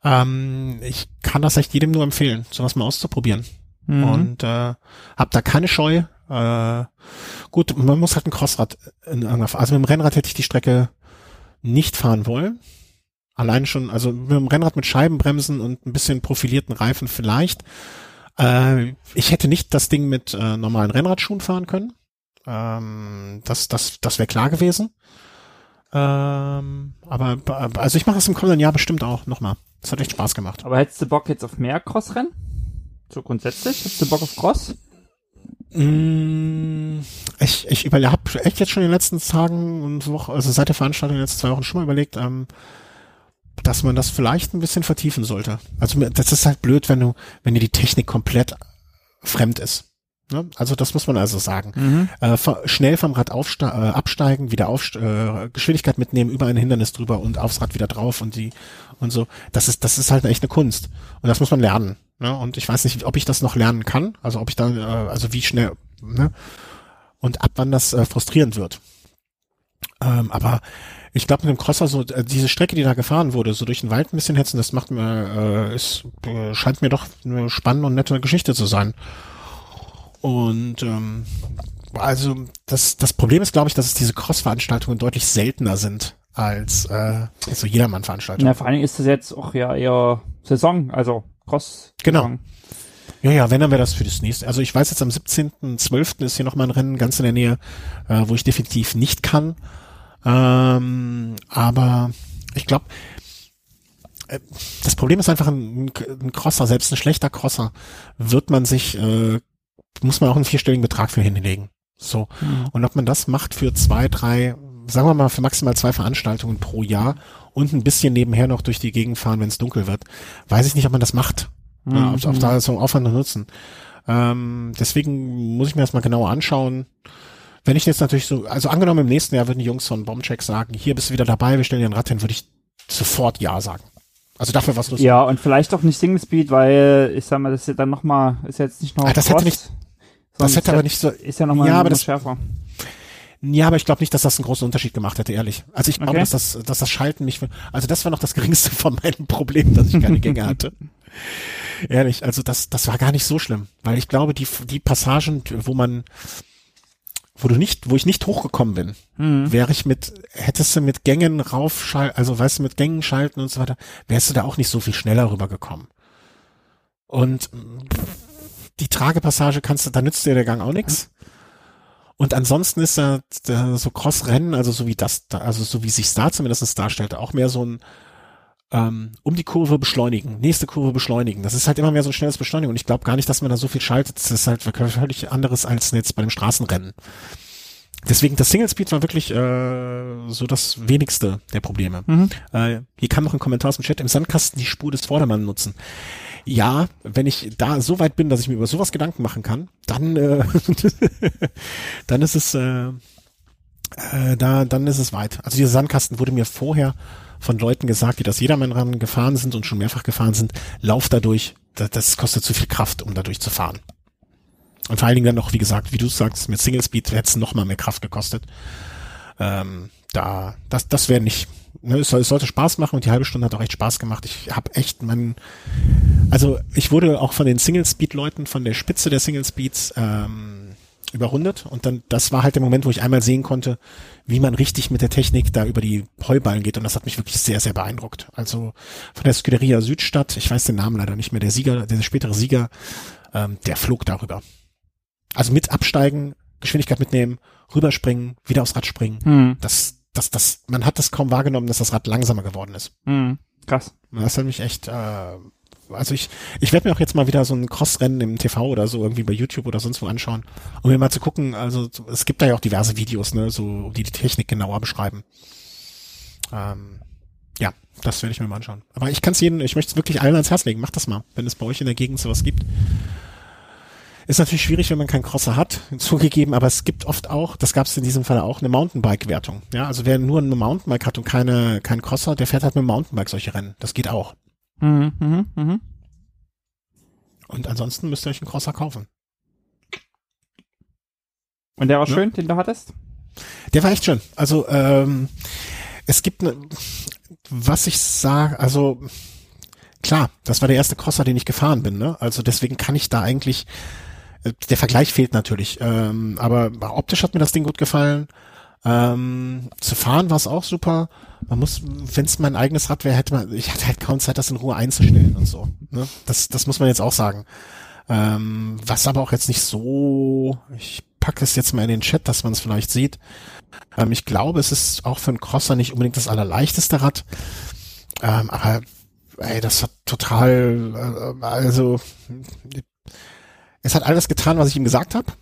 Ähm, ich kann das echt jedem nur empfehlen, sowas mal auszuprobieren. Mhm. Und äh, hab da keine Scheu. Äh, gut, man muss halt ein Crossrad in irgendeiner, also mit dem Rennrad hätte ich die Strecke nicht fahren wollen. Allein schon, also mit dem Rennrad mit Scheibenbremsen und ein bisschen profilierten Reifen vielleicht. Äh, ich hätte nicht das Ding mit äh, normalen Rennradschuhen fahren können. Ähm, das das, das wäre klar gewesen. Ähm, aber also ich mache es im kommenden Jahr bestimmt auch nochmal. Das hat echt Spaß gemacht. Aber hättest du Bock jetzt auf mehr Crossrennen? So grundsätzlich? Hättest du Bock auf Cross? Mm, ich, ich über, habe echt jetzt schon in den letzten Tagen und Wochen, also seit der Veranstaltung in den letzten zwei Wochen schon mal überlegt, ähm, dass man das vielleicht ein bisschen vertiefen sollte. Also das ist halt blöd, wenn du, wenn dir die Technik komplett fremd ist. Ne? Also das muss man also sagen. Mhm. Äh, schnell vom Rad äh, absteigen, wieder auf äh, Geschwindigkeit mitnehmen, über ein Hindernis drüber und aufs Rad wieder drauf und die und so. Das ist das ist halt echt eine Kunst und das muss man lernen. Ne? Und ich weiß nicht, ob ich das noch lernen kann. Also ob ich dann, äh, also wie schnell ne? und ab wann das äh, frustrierend wird. Ähm, aber ich glaube, mit dem Crosser so äh, diese Strecke, die da gefahren wurde, so durch den Wald ein bisschen hetzen, das macht mir, äh, ist, äh, scheint mir doch eine spannende und nette Geschichte zu sein. Und ähm, also das das Problem ist, glaube ich, dass es diese Cross-Veranstaltungen deutlich seltener sind als äh, so Jedermann-Veranstaltungen. Ja, vor allen Dingen ist das jetzt auch ja eher Saison, also Cross. -Saison. Genau. Ja, ja, wenn, dann wäre das für das nächste. Also ich weiß jetzt am 17.12. ist hier nochmal ein Rennen ganz in der Nähe, äh, wo ich definitiv nicht kann. Ähm, aber ich glaube, äh, das Problem ist einfach ein, ein Crosser, selbst ein schlechter Crosser, wird man sich, äh, muss man auch einen vierstelligen Betrag für hinlegen. So. Mhm. Und ob man das macht für zwei, drei, sagen wir mal für maximal zwei Veranstaltungen pro Jahr und ein bisschen nebenher noch durch die Gegend fahren, wenn es dunkel wird, weiß ich nicht, ob man das macht. Mhm. Ja, ob, ob da so Aufwand und Nutzen. Ähm, deswegen muss ich mir das mal genauer anschauen. Wenn ich jetzt natürlich so, also angenommen im nächsten Jahr würden die Jungs von Bombcheck sagen, hier bist du wieder dabei, wir stellen dir ein Rad hin, würde ich sofort Ja sagen. Also dafür was lustig. Ja, und vielleicht auch nicht Single Speed, weil ich sag mal, das ist ja dann nochmal, ist jetzt nicht noch. Ah, das Cross, hätte nicht. Das hätte aber nicht so. Ist ja nochmal ja, aber das, schärfer. Ja, aber ich glaube nicht, dass das einen großen Unterschied gemacht hätte, ehrlich. Also ich glaube, okay. dass das, dass das Schalten mich, also das war noch das geringste von meinen Problemen, dass ich keine Gänge hatte. ehrlich, also das, das war gar nicht so schlimm, weil ich glaube, die, die Passagen, wo man, wo du nicht, wo ich nicht hochgekommen bin, mhm. wäre ich mit, hättest du mit Gängen raufschalten, also weißt du, mit Gängen schalten und so weiter, wärst du da auch nicht so viel schneller rübergekommen. Und die Tragepassage kannst du, da nützt dir der Gang auch nichts. Und ansonsten ist da, da so Cross-Rennen, also so wie das, also so wie sich da zumindest darstellt, auch mehr so ein ähm, um die Kurve beschleunigen, nächste Kurve beschleunigen. Das ist halt immer mehr so ein schnelles Beschleunigen und ich glaube gar nicht, dass man da so viel schaltet. Das ist halt völlig anderes als jetzt bei dem Straßenrennen. Deswegen, das Single Speed war wirklich äh, so das wenigste der Probleme. Mhm. Äh, hier kam noch ein Kommentar aus dem Chat, im Sandkasten die Spur des Vordermann nutzen ja, wenn ich da so weit bin, dass ich mir über sowas Gedanken machen kann, dann, äh, dann ist es, äh, äh, da, dann ist es weit. Also dieser Sandkasten wurde mir vorher von Leuten gesagt, die das Jedermann gefahren sind und schon mehrfach gefahren sind, lauf dadurch, das, das kostet zu viel Kraft, um dadurch zu fahren. Und vor allen Dingen dann noch, wie gesagt, wie du sagst, mit Single Speed hätte es noch mal mehr Kraft gekostet. Ähm, da, das, das wäre nicht, ne, es, soll, es sollte Spaß machen und die halbe Stunde hat auch echt Spaß gemacht. Ich habe echt meinen, also ich wurde auch von den Single-Speed-Leuten, von der Spitze der Single-Speeds ähm, überrundet und dann, das war halt der Moment, wo ich einmal sehen konnte, wie man richtig mit der Technik da über die Heuballen geht und das hat mich wirklich sehr, sehr beeindruckt. Also von der Scuderia Südstadt, ich weiß den Namen leider nicht mehr, der Sieger, der spätere Sieger, ähm, der flog darüber. Also mit absteigen, Geschwindigkeit mitnehmen, rüberspringen, wieder aufs Rad springen. Hm. Das, das, das, man hat das kaum wahrgenommen, dass das Rad langsamer geworden ist. Mhm. Krass. Das hat mich echt, äh, also ich, ich werde mir auch jetzt mal wieder so ein Crossrennen im TV oder so irgendwie bei YouTube oder sonst wo anschauen, um mir mal zu gucken, also es gibt da ja auch diverse Videos, ne, so, die die Technik genauer beschreiben. Ähm, ja, das werde ich mir mal anschauen. Aber ich kann es jedem, ich möchte es wirklich allen ans Herz legen, macht das mal, wenn es bei euch in der Gegend sowas gibt. Ist natürlich schwierig, wenn man keinen Crosser hat, zugegeben, aber es gibt oft auch, das gab es in diesem Fall auch, eine Mountainbike-Wertung. Ja, also wer nur eine Mountainbike hat und keine, keinen Crosser, der fährt halt mit dem Mountainbike solche Rennen. Das geht auch. Mhm, mh, mh. Und ansonsten müsst ihr euch einen Crosser kaufen. Und der war ja? schön, den du hattest? Der war echt schön. Also ähm, es gibt eine, was ich sage, also klar, das war der erste Crosser, den ich gefahren bin. Ne? Also deswegen kann ich da eigentlich der Vergleich fehlt natürlich, ähm, aber optisch hat mir das Ding gut gefallen. Ähm, zu fahren war es auch super. Man muss, wenn es mein eigenes Rad wäre, hätte man, ich hatte halt kaum Zeit, das in Ruhe einzustellen und so. Ne? Das, das muss man jetzt auch sagen. Ähm, was aber auch jetzt nicht so, ich packe es jetzt mal in den Chat, dass man es vielleicht sieht. Ähm, ich glaube, es ist auch für einen Crosser nicht unbedingt das allerleichteste Rad. Ähm, aber ey, das hat total, äh, also es hat alles getan, was ich ihm gesagt habe.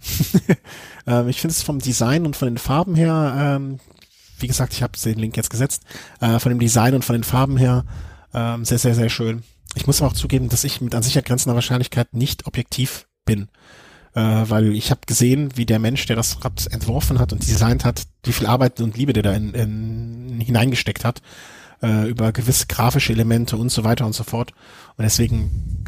ähm, ich finde es vom Design und von den Farben her, ähm, wie gesagt, ich habe den Link jetzt gesetzt, äh, von dem Design und von den Farben her ähm, sehr, sehr, sehr schön. Ich muss aber auch zugeben, dass ich mit an Sicherheit grenzender Wahrscheinlichkeit nicht objektiv bin. Äh, weil ich habe gesehen, wie der Mensch, der das Rad entworfen hat und designt hat, wie viel Arbeit und Liebe der da in, in, hineingesteckt hat, äh, über gewisse grafische Elemente und so weiter und so fort. Und deswegen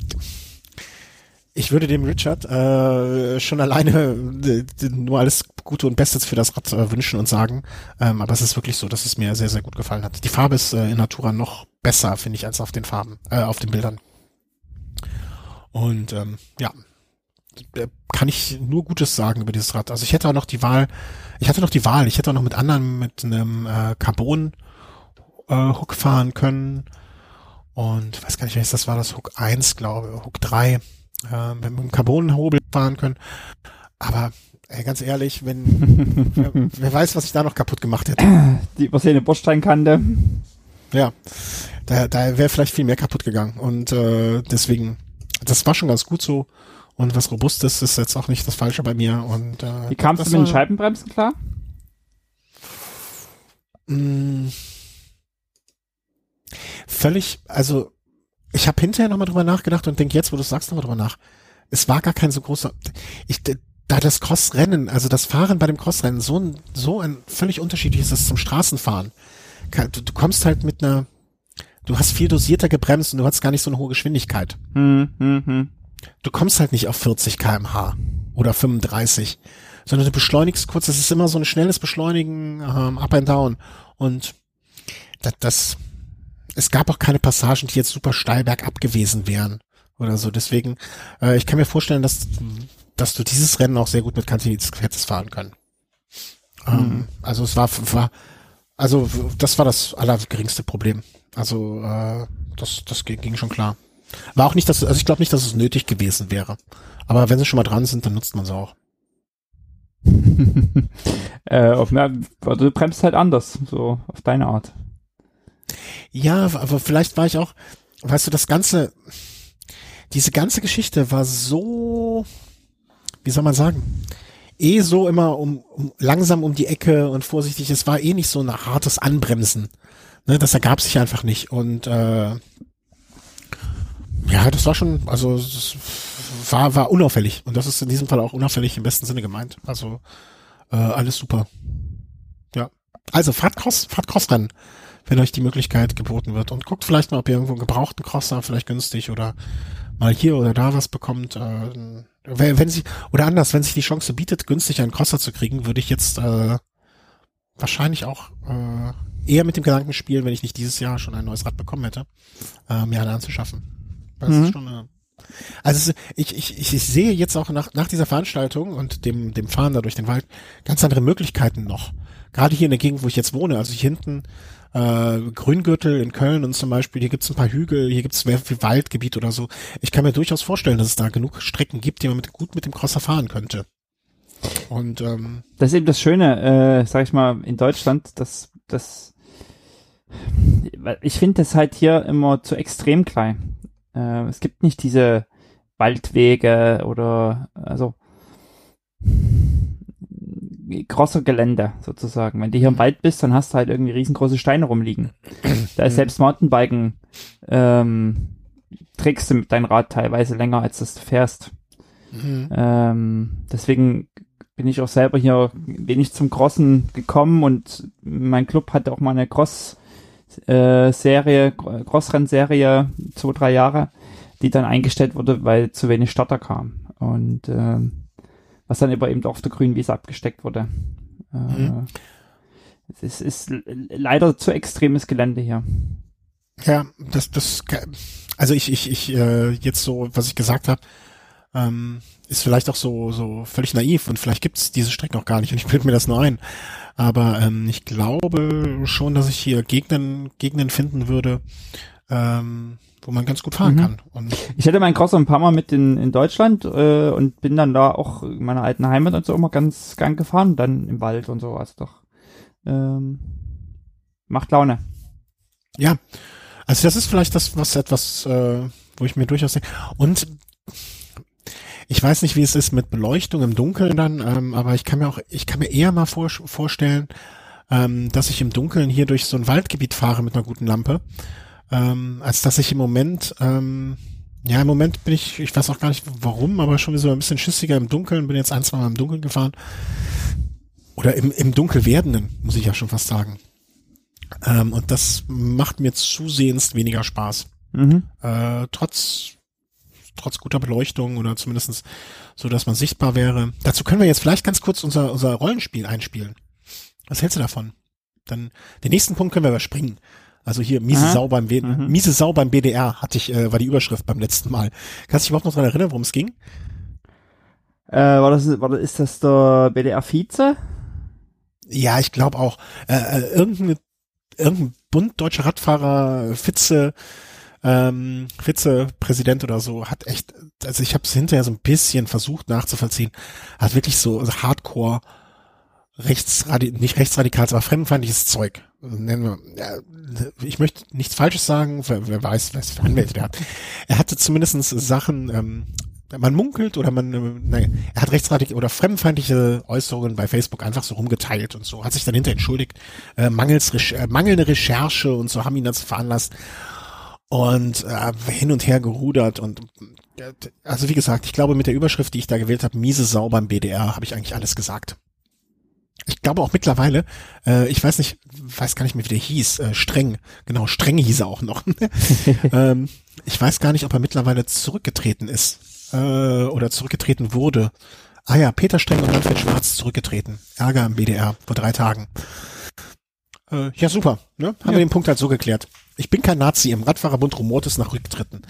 ich würde dem Richard äh, schon alleine äh, nur alles Gute und Bestes für das Rad äh, wünschen und sagen. Ähm, aber es ist wirklich so, dass es mir sehr, sehr gut gefallen hat. Die Farbe ist äh, in Natura noch besser, finde ich, als auf den Farben, äh, auf den Bildern. Und ähm, ja, äh, kann ich nur Gutes sagen über dieses Rad. Also ich hätte auch noch die Wahl, ich hatte noch die Wahl, ich hätte auch noch mit anderen mit einem äh, Carbon äh, Hook fahren können. Und weiß gar nicht, welches das war, das Hook 1, glaube Hook 3 äh, mit einem Carbonhobel fahren können. Aber ey, ganz ehrlich, wenn wer, wer, weiß, was ich da noch kaputt gemacht hätte. Die übersehene Bordsteinkante. Ja, da, da wäre vielleicht viel mehr kaputt gegangen. Und äh, deswegen, das war schon ganz gut so. Und was Robustes ist jetzt auch nicht das Falsche bei mir. Und äh, Wie kamst du mit den Scheibenbremsen klar? Mh, mm. völlig, also ich habe hinterher nochmal drüber nachgedacht und denke jetzt, wo du sagst, nochmal drüber nach. Es war gar kein so großer. Ich, da das Crossrennen, also das Fahren bei dem Crossrennen so ein, so ein völlig unterschiedliches ist zum Straßenfahren. Du, du kommst halt mit einer, du hast viel dosierter gebremst und du hast gar nicht so eine hohe Geschwindigkeit. Hm, hm, hm. Du kommst halt nicht auf 40 kmh oder 35, sondern du beschleunigst kurz. Das ist immer so ein schnelles Beschleunigen, ähm, up and down. Und das, das, es gab auch keine Passagen, die jetzt super steil bergab gewesen wären oder so. Deswegen, äh, ich kann mir vorstellen, dass, dass du dieses Rennen auch sehr gut mit Cantinizis hättest fahren können. Ähm, mhm. Also es war, war, also das war das allergeringste Problem. Also äh, das, das ging schon klar. War auch nicht, dass, also ich glaube nicht, dass es nötig gewesen wäre. Aber wenn sie schon mal dran sind, dann nutzt man sie auch. äh, auf, na, du bremst halt anders, so auf deine Art. Ja, aber vielleicht war ich auch, weißt du, das ganze, diese ganze Geschichte war so, wie soll man sagen, eh so immer um, um langsam um die Ecke und vorsichtig. Es war eh nicht so ein hartes Anbremsen. Ne, das ergab sich einfach nicht. Und äh, ja, das war schon, also das war, war unauffällig. Und das ist in diesem Fall auch unauffällig im besten Sinne gemeint. Also äh, alles super. Ja. Also fahrt Cross, fahrt Crossrennen, wenn euch die Möglichkeit geboten wird. Und guckt vielleicht mal, ob ihr irgendwo einen gebrauchten Crosser vielleicht günstig oder mal hier oder da was bekommt. Äh, wenn, sie, oder anders, wenn sich die Chance bietet, günstig einen Crosser zu kriegen, würde ich jetzt äh, wahrscheinlich auch äh, eher mit dem Gedanken spielen, wenn ich nicht dieses Jahr schon ein neues Rad bekommen hätte, äh, mir einen anzuschaffen. Das mhm. ist schon eine, also ich, ich, ich sehe jetzt auch nach, nach dieser Veranstaltung und dem, dem Fahren da durch den Wald ganz andere Möglichkeiten noch. Gerade hier in der Gegend, wo ich jetzt wohne, also hier hinten äh, Grüngürtel in Köln und zum Beispiel, hier gibt's ein paar Hügel, hier gibt's sehr viel Waldgebiet oder so. Ich kann mir durchaus vorstellen, dass es da genug Strecken gibt, die man mit, gut mit dem Crosser fahren könnte. Und ähm, das ist eben das Schöne, äh, sag ich mal, in Deutschland, dass das ich finde das halt hier immer zu extrem klein. Äh, es gibt nicht diese Waldwege oder also großer Gelände sozusagen. Wenn du hier im Wald bist, dann hast du halt irgendwie riesengroße Steine rumliegen. Da ist selbst Mountainbiken ähm, trägst du mit deinem Rad teilweise länger, als das du fährst. Mhm. Ähm, deswegen bin ich auch selber hier wenig zum Crossen gekommen und mein Club hat auch mal eine Cross äh, Serie, Crossrennserie, zwei, drei Jahre, die dann eingestellt wurde, weil zu wenig Starter kam. Und äh, was dann aber eben auf der grünen Wiese abgesteckt wurde. Äh, mhm. Es ist, leider zu extremes Gelände hier. Ja, das, das, also ich, ich, ich, äh, jetzt so, was ich gesagt habe, ähm, ist vielleicht auch so, so völlig naiv und vielleicht gibt's diese Strecken auch gar nicht und ich bilde mir das nur ein. Aber ähm, ich glaube schon, dass ich hier Gegner, Gegner finden würde, ähm, wo man ganz gut fahren mhm. kann. Und ich hatte meinen Crosser ein paar Mal mit in, in Deutschland äh, und bin dann da auch in meiner alten Heimat und so immer ganz gern gefahren, dann im Wald und so, also doch ähm, macht Laune. Ja, also das ist vielleicht das, was etwas, äh, wo ich mir durchaus denke. Und ich weiß nicht, wie es ist mit Beleuchtung im Dunkeln dann, ähm, aber ich kann mir auch, ich kann mir eher mal vor, vorstellen, ähm, dass ich im Dunkeln hier durch so ein Waldgebiet fahre mit einer guten Lampe, ähm, als dass ich im Moment, ähm, ja, im Moment bin ich, ich weiß auch gar nicht warum, aber schon so ein bisschen schissiger im Dunkeln, bin jetzt ein, zwei Mal im Dunkeln gefahren. Oder im, im Dunkel werdenden, muss ich ja schon fast sagen. Ähm, und das macht mir zusehends weniger Spaß. Mhm. Äh, trotz trotz guter Beleuchtung oder zumindestens so, dass man sichtbar wäre. Dazu können wir jetzt vielleicht ganz kurz unser, unser Rollenspiel einspielen. Was hältst du davon? Dann den nächsten Punkt können wir überspringen. Also hier miese Aha. Sau beim mhm. miese Sau beim BDR hatte ich äh, war die Überschrift beim letzten Mal. Kannst du dich überhaupt noch daran erinnern, worum es ging? Äh, war das war das, ist das der BDR Vize? Ja, ich glaube auch. Äh, äh, irgendein irgendein Bund deutscher Radfahrer Fitze ähm, Vizepräsident oder so hat echt, also ich habe es hinterher so ein bisschen versucht nachzuvollziehen, hat wirklich so Hardcore rechtsradi nicht rechtsradikal, aber fremdenfeindliches Zeug. Nennen wir, ja, ich möchte nichts Falsches sagen, wer, wer weiß, was für Anwälte der hat. Er hatte zumindestens Sachen, ähm, man munkelt oder man, äh, nein, er hat rechtsradikale oder fremdenfeindliche Äußerungen bei Facebook einfach so rumgeteilt und so, hat sich dann hinter entschuldigt, äh, mangels, äh, mangelnde Recherche und so haben ihn dazu veranlasst und äh, hin und her gerudert und äh, also wie gesagt, ich glaube mit der Überschrift, die ich da gewählt habe, miese Sau beim BDR, habe ich eigentlich alles gesagt. Ich glaube auch mittlerweile, äh, ich weiß nicht, weiß gar nicht mehr, wie der hieß, äh, Streng, genau, Streng hieß er auch noch. ähm, ich weiß gar nicht, ob er mittlerweile zurückgetreten ist äh, oder zurückgetreten wurde. Ah ja, Peter Streng und Manfred Schwarz zurückgetreten. Ärger im BDR vor drei Tagen. Äh, ja, super. Ne? Haben ja. wir den Punkt halt so geklärt. Ich bin kein Nazi. Im Radfahrerbund rumort es nach Rücktritten.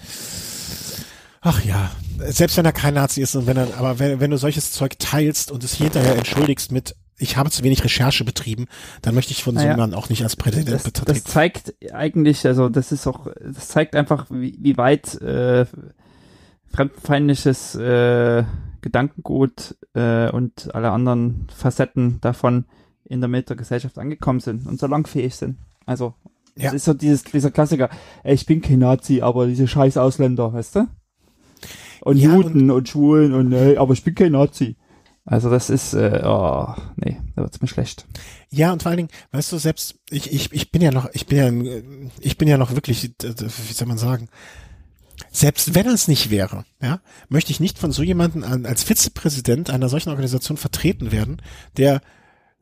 Ach ja, selbst wenn er kein Nazi ist und wenn er, aber wenn, wenn du solches Zeug teilst und es hinterher entschuldigst mit, ich habe zu wenig Recherche betrieben, dann möchte ich von naja, so jemandem auch nicht als Präsident betreten. Das zeigt eigentlich, also das ist auch, das zeigt einfach, wie, wie weit äh, fremdenfeindliches äh, Gedankengut äh, und alle anderen Facetten davon in der Mitte der Gesellschaft angekommen sind und so langfähig sind. Also, ja. das ist so dieses, dieser Klassiker, ey, ich bin kein Nazi, aber diese scheiß Ausländer, weißt du? Und ja, Juden und, und Schwulen und, ey, aber ich bin kein Nazi. Also das ist, äh, oh, nee, da wird's mir schlecht. Ja, und vor allen Dingen, weißt du, selbst ich, ich, ich bin ja noch, ich bin ja, ich bin ja noch wirklich, wie soll man sagen, selbst wenn es nicht wäre, ja, möchte ich nicht von so jemanden als Vizepräsident einer solchen Organisation vertreten werden, der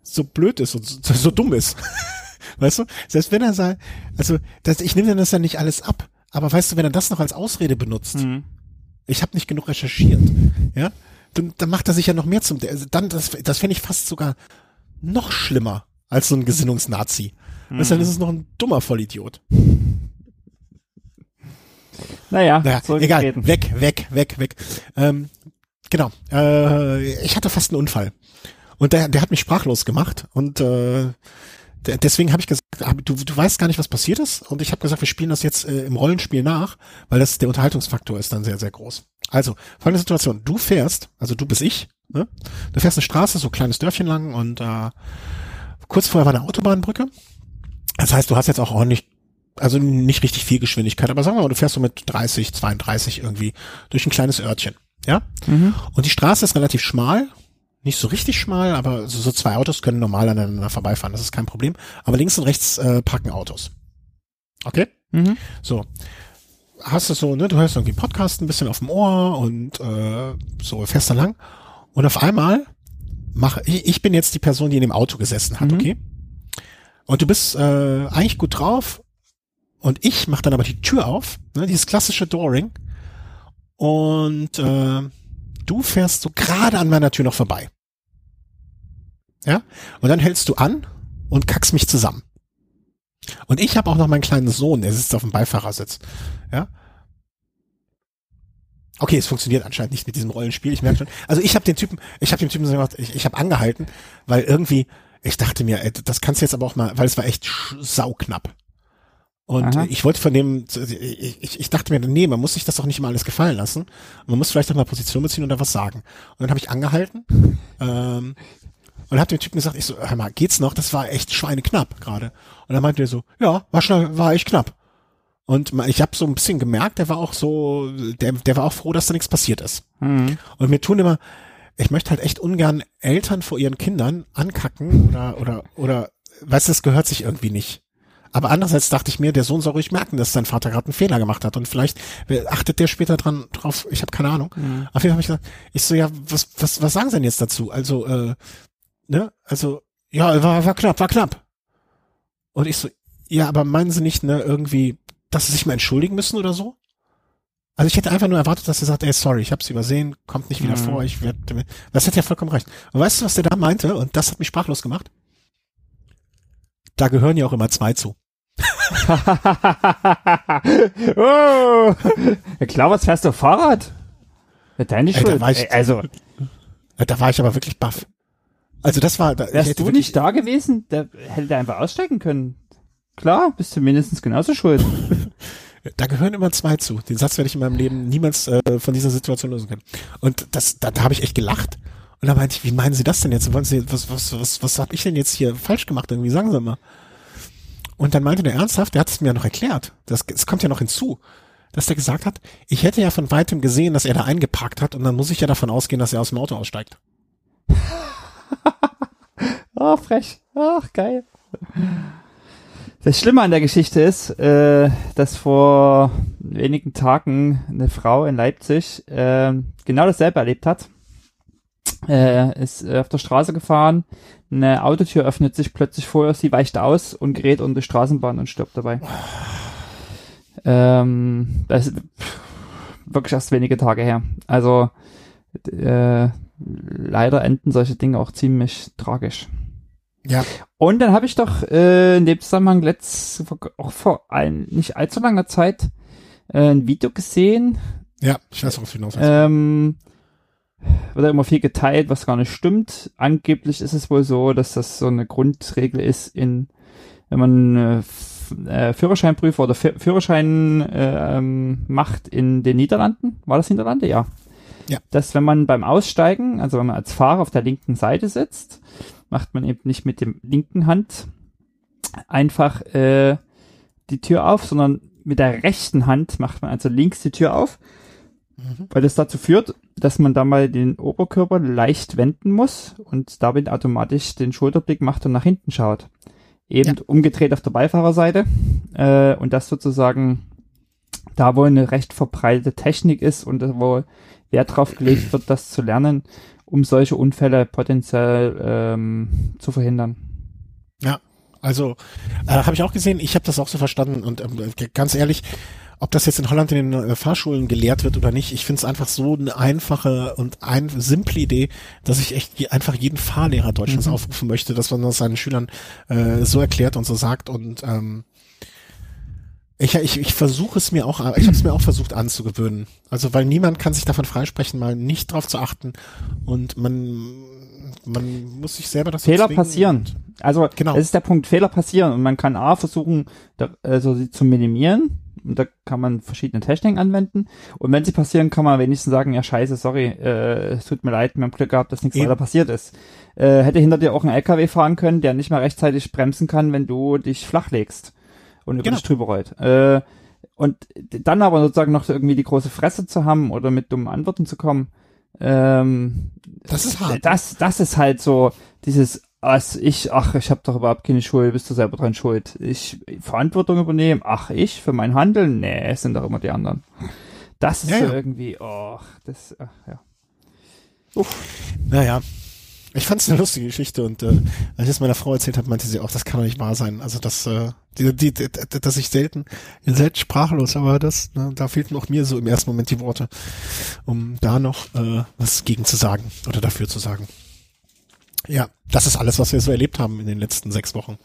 so blöd ist und so, so dumm ist. weißt du? Selbst wenn er sagt, also das, ich nehme dann das ja nicht alles ab, aber weißt du, wenn er das noch als Ausrede benutzt, mhm. ich habe nicht genug recherchiert, ja, dann, dann macht er sich ja noch mehr zum, also dann, das, das fände ich fast sogar noch schlimmer als so ein Gesinnungsnazi. Mhm. Weißt dann ist es noch ein dummer Vollidiot. Naja, naja egal, weg, weg, weg, weg. Ähm, genau, äh, ich hatte fast einen Unfall. Und der, der hat mich sprachlos gemacht und äh, deswegen habe ich gesagt, du, du weißt gar nicht, was passiert ist. Und ich habe gesagt, wir spielen das jetzt äh, im Rollenspiel nach, weil das der Unterhaltungsfaktor ist dann sehr, sehr groß. Also, folgende Situation. Du fährst, also du bist ich, ne? du fährst eine Straße, so kleines Dörfchen lang und äh, kurz vorher war eine Autobahnbrücke. Das heißt, du hast jetzt auch ordentlich, also nicht richtig viel Geschwindigkeit, aber sagen wir mal, du fährst so mit 30, 32 irgendwie durch ein kleines Örtchen. Ja? Mhm. Und die Straße ist relativ schmal nicht so richtig schmal, aber so, so zwei Autos können normal aneinander vorbeifahren, das ist kein Problem. Aber links und rechts äh, parken Autos. Okay? Mhm. So. Hast du so, ne, du hörst irgendwie Podcast ein bisschen auf dem Ohr und äh, so fester lang. Und auf einmal mache ich, ich bin jetzt die Person, die in dem Auto gesessen hat, mhm. okay? Und du bist äh, eigentlich gut drauf und ich mache dann aber die Tür auf, ne, dieses klassische Dooring und äh, du fährst so gerade an meiner Tür noch vorbei. Ja? Und dann hältst du an und kackst mich zusammen. Und ich habe auch noch meinen kleinen Sohn, der sitzt auf dem Beifahrersitz. Ja? Okay, es funktioniert anscheinend nicht mit diesem Rollenspiel. Ich merke schon. Also ich habe den Typen, ich habe dem Typen so gemacht, ich, ich habe angehalten, weil irgendwie, ich dachte mir, ey, das kannst du jetzt aber auch mal, weil es war echt sauknapp. Und Aha. ich wollte von dem, ich, ich dachte mir, nee, man muss sich das doch nicht immer alles gefallen lassen. Man muss vielleicht auch mal Position beziehen und da was sagen. Und dann habe ich angehalten ähm, und habe dem Typen gesagt, ich so, hör mal, geht's noch? Das war echt schweineknapp gerade. Und dann meinte er so, ja, war schon, war echt knapp. Und ich habe so ein bisschen gemerkt, der war auch so, der, der war auch froh, dass da nichts passiert ist. Mhm. Und mir tun immer, ich möchte halt echt ungern Eltern vor ihren Kindern ankacken oder oder oder, weißt du, das gehört sich irgendwie nicht. Aber andererseits dachte ich mir, der Sohn soll ruhig merken, dass sein Vater gerade einen Fehler gemacht hat und vielleicht achtet der später dran drauf. Ich habe keine Ahnung. Mhm. Auf jeden Fall habe ich gesagt, ich so ja, was was was sagen Sie denn jetzt dazu? Also äh, ne, also ja, war war knapp, war knapp. Und ich so, ja, aber meinen Sie nicht ne irgendwie, dass Sie sich mal entschuldigen müssen oder so? Also ich hätte einfach nur erwartet, dass er sagt, ey, sorry, ich hab's übersehen, kommt nicht wieder mhm. vor, ich werde, das hat ja vollkommen recht. Und weißt du, was der da meinte? Und das hat mich sprachlos gemacht. Da gehören ja auch immer zwei zu. oh. Klar, was fährst du Fahrrad? Deine Schuld. Da war ich, also, da war ich aber wirklich baff. Also das war. Da, Wärst du nicht da gewesen, der hätte einfach aussteigen können. Klar, bist du mindestens genauso schuld. da gehören immer zwei zu. Den Satz werde ich in meinem Leben niemals äh, von dieser Situation lösen können. Und das, da, da habe ich echt gelacht. Und da meinte ich, wie meinen Sie das denn jetzt? Wollen Sie, was, was, was, was habe ich denn jetzt hier falsch gemacht? Irgendwie sagen Sie mal. Und dann meinte der ernsthaft, der hat es mir ja noch erklärt, das, das kommt ja noch hinzu, dass der gesagt hat, ich hätte ja von weitem gesehen, dass er da eingeparkt hat und dann muss ich ja davon ausgehen, dass er aus dem Auto aussteigt. oh, frech. Ach, geil. Das Schlimme an der Geschichte ist, äh, dass vor wenigen Tagen eine Frau in Leipzig äh, genau dasselbe erlebt hat. äh, ist auf der Straße gefahren, eine Autotür öffnet sich plötzlich vorher, sie weicht aus und gerät unter die Straßenbahn und stirbt dabei. Ähm, das ist wirklich erst wenige Tage her. Also äh, leider enden solche Dinge auch ziemlich tragisch. Ja. Und dann habe ich doch äh, in dem Zusammenhang letzt, auch vor ein, nicht allzu langer Zeit äh, ein Video gesehen. Ja, ich weiß auch, was du hinaus Ähm, wird ja immer viel geteilt, was gar nicht stimmt. Angeblich ist es wohl so, dass das so eine Grundregel ist in, wenn man äh, äh, Führerscheinprüfer oder F Führerschein äh, ähm, macht in den Niederlanden. War das Niederlande? Ja. Ja. Dass wenn man beim Aussteigen, also wenn man als Fahrer auf der linken Seite sitzt, macht man eben nicht mit dem linken Hand einfach äh, die Tür auf, sondern mit der rechten Hand macht man also links die Tür auf, Mhm. weil das dazu führt, dass man da mal den Oberkörper leicht wenden muss und damit automatisch den Schulterblick macht und nach hinten schaut. Eben umgedreht auf der Beifahrerseite äh, und das sozusagen da wohl eine recht verbreitete Technik ist und wohl Wert drauf gelegt wird, das zu lernen, um solche Unfälle potenziell ähm, zu verhindern. Also, äh, habe ich auch gesehen, ich habe das auch so verstanden und ähm, ganz ehrlich, ob das jetzt in Holland in den äh, Fahrschulen gelehrt wird oder nicht, ich finde es einfach so eine einfache und ein, simple Idee, dass ich echt je, einfach jeden Fahrlehrer Deutschlands Mhm. aufrufen möchte, dass man das seinen Schülern äh, so erklärt und so sagt und ähm, ich, ich, ich versuche es mir auch, ich habe es mir auch versucht anzugewöhnen. Also weil niemand kann sich davon freisprechen, mal nicht drauf zu achten und man man muss sich selber das Fehler passieren. Also Genau. das ist der Punkt, Fehler passieren und man kann A versuchen, da, also sie zu minimieren und da kann man verschiedene Techniken anwenden und wenn sie passieren, kann man wenigstens sagen, ja scheiße, sorry, äh, es tut mir leid, wir haben Glück gehabt, dass nichts Eben. weiter passiert ist. Äh, hätte hinter dir auch ein LKW fahren können, der nicht mehr rechtzeitig bremsen kann, wenn du dich flachlegst und über Genau. dich drüber rollt. Äh, und dann aber sozusagen noch irgendwie die große Fresse zu haben oder mit dummen Antworten zu kommen, ähm, Das ist hart. das, das ist halt so dieses, als ich, ach, ich habe doch überhaupt keine Schuld, bist du selber dran schuld. Ich Verantwortung übernehmen, ach, ich für mein Handeln, nee, es sind doch immer die anderen. Das ist Ja, so ja. irgendwie, oh, das, ach, ja. Naja, ich fand es eine lustige Geschichte und äh, als ich es meiner Frau erzählt habe, meinte sie auch, das kann doch nicht wahr sein. Also das, äh, die, die, die, dass ich selten, selten sprachlos, aber das, ne, da fehlten auch mir so im ersten Moment die Worte, um da noch äh, was gegen zu sagen oder dafür zu sagen. Ja, das ist alles, was wir so erlebt haben in den letzten sechs Wochen.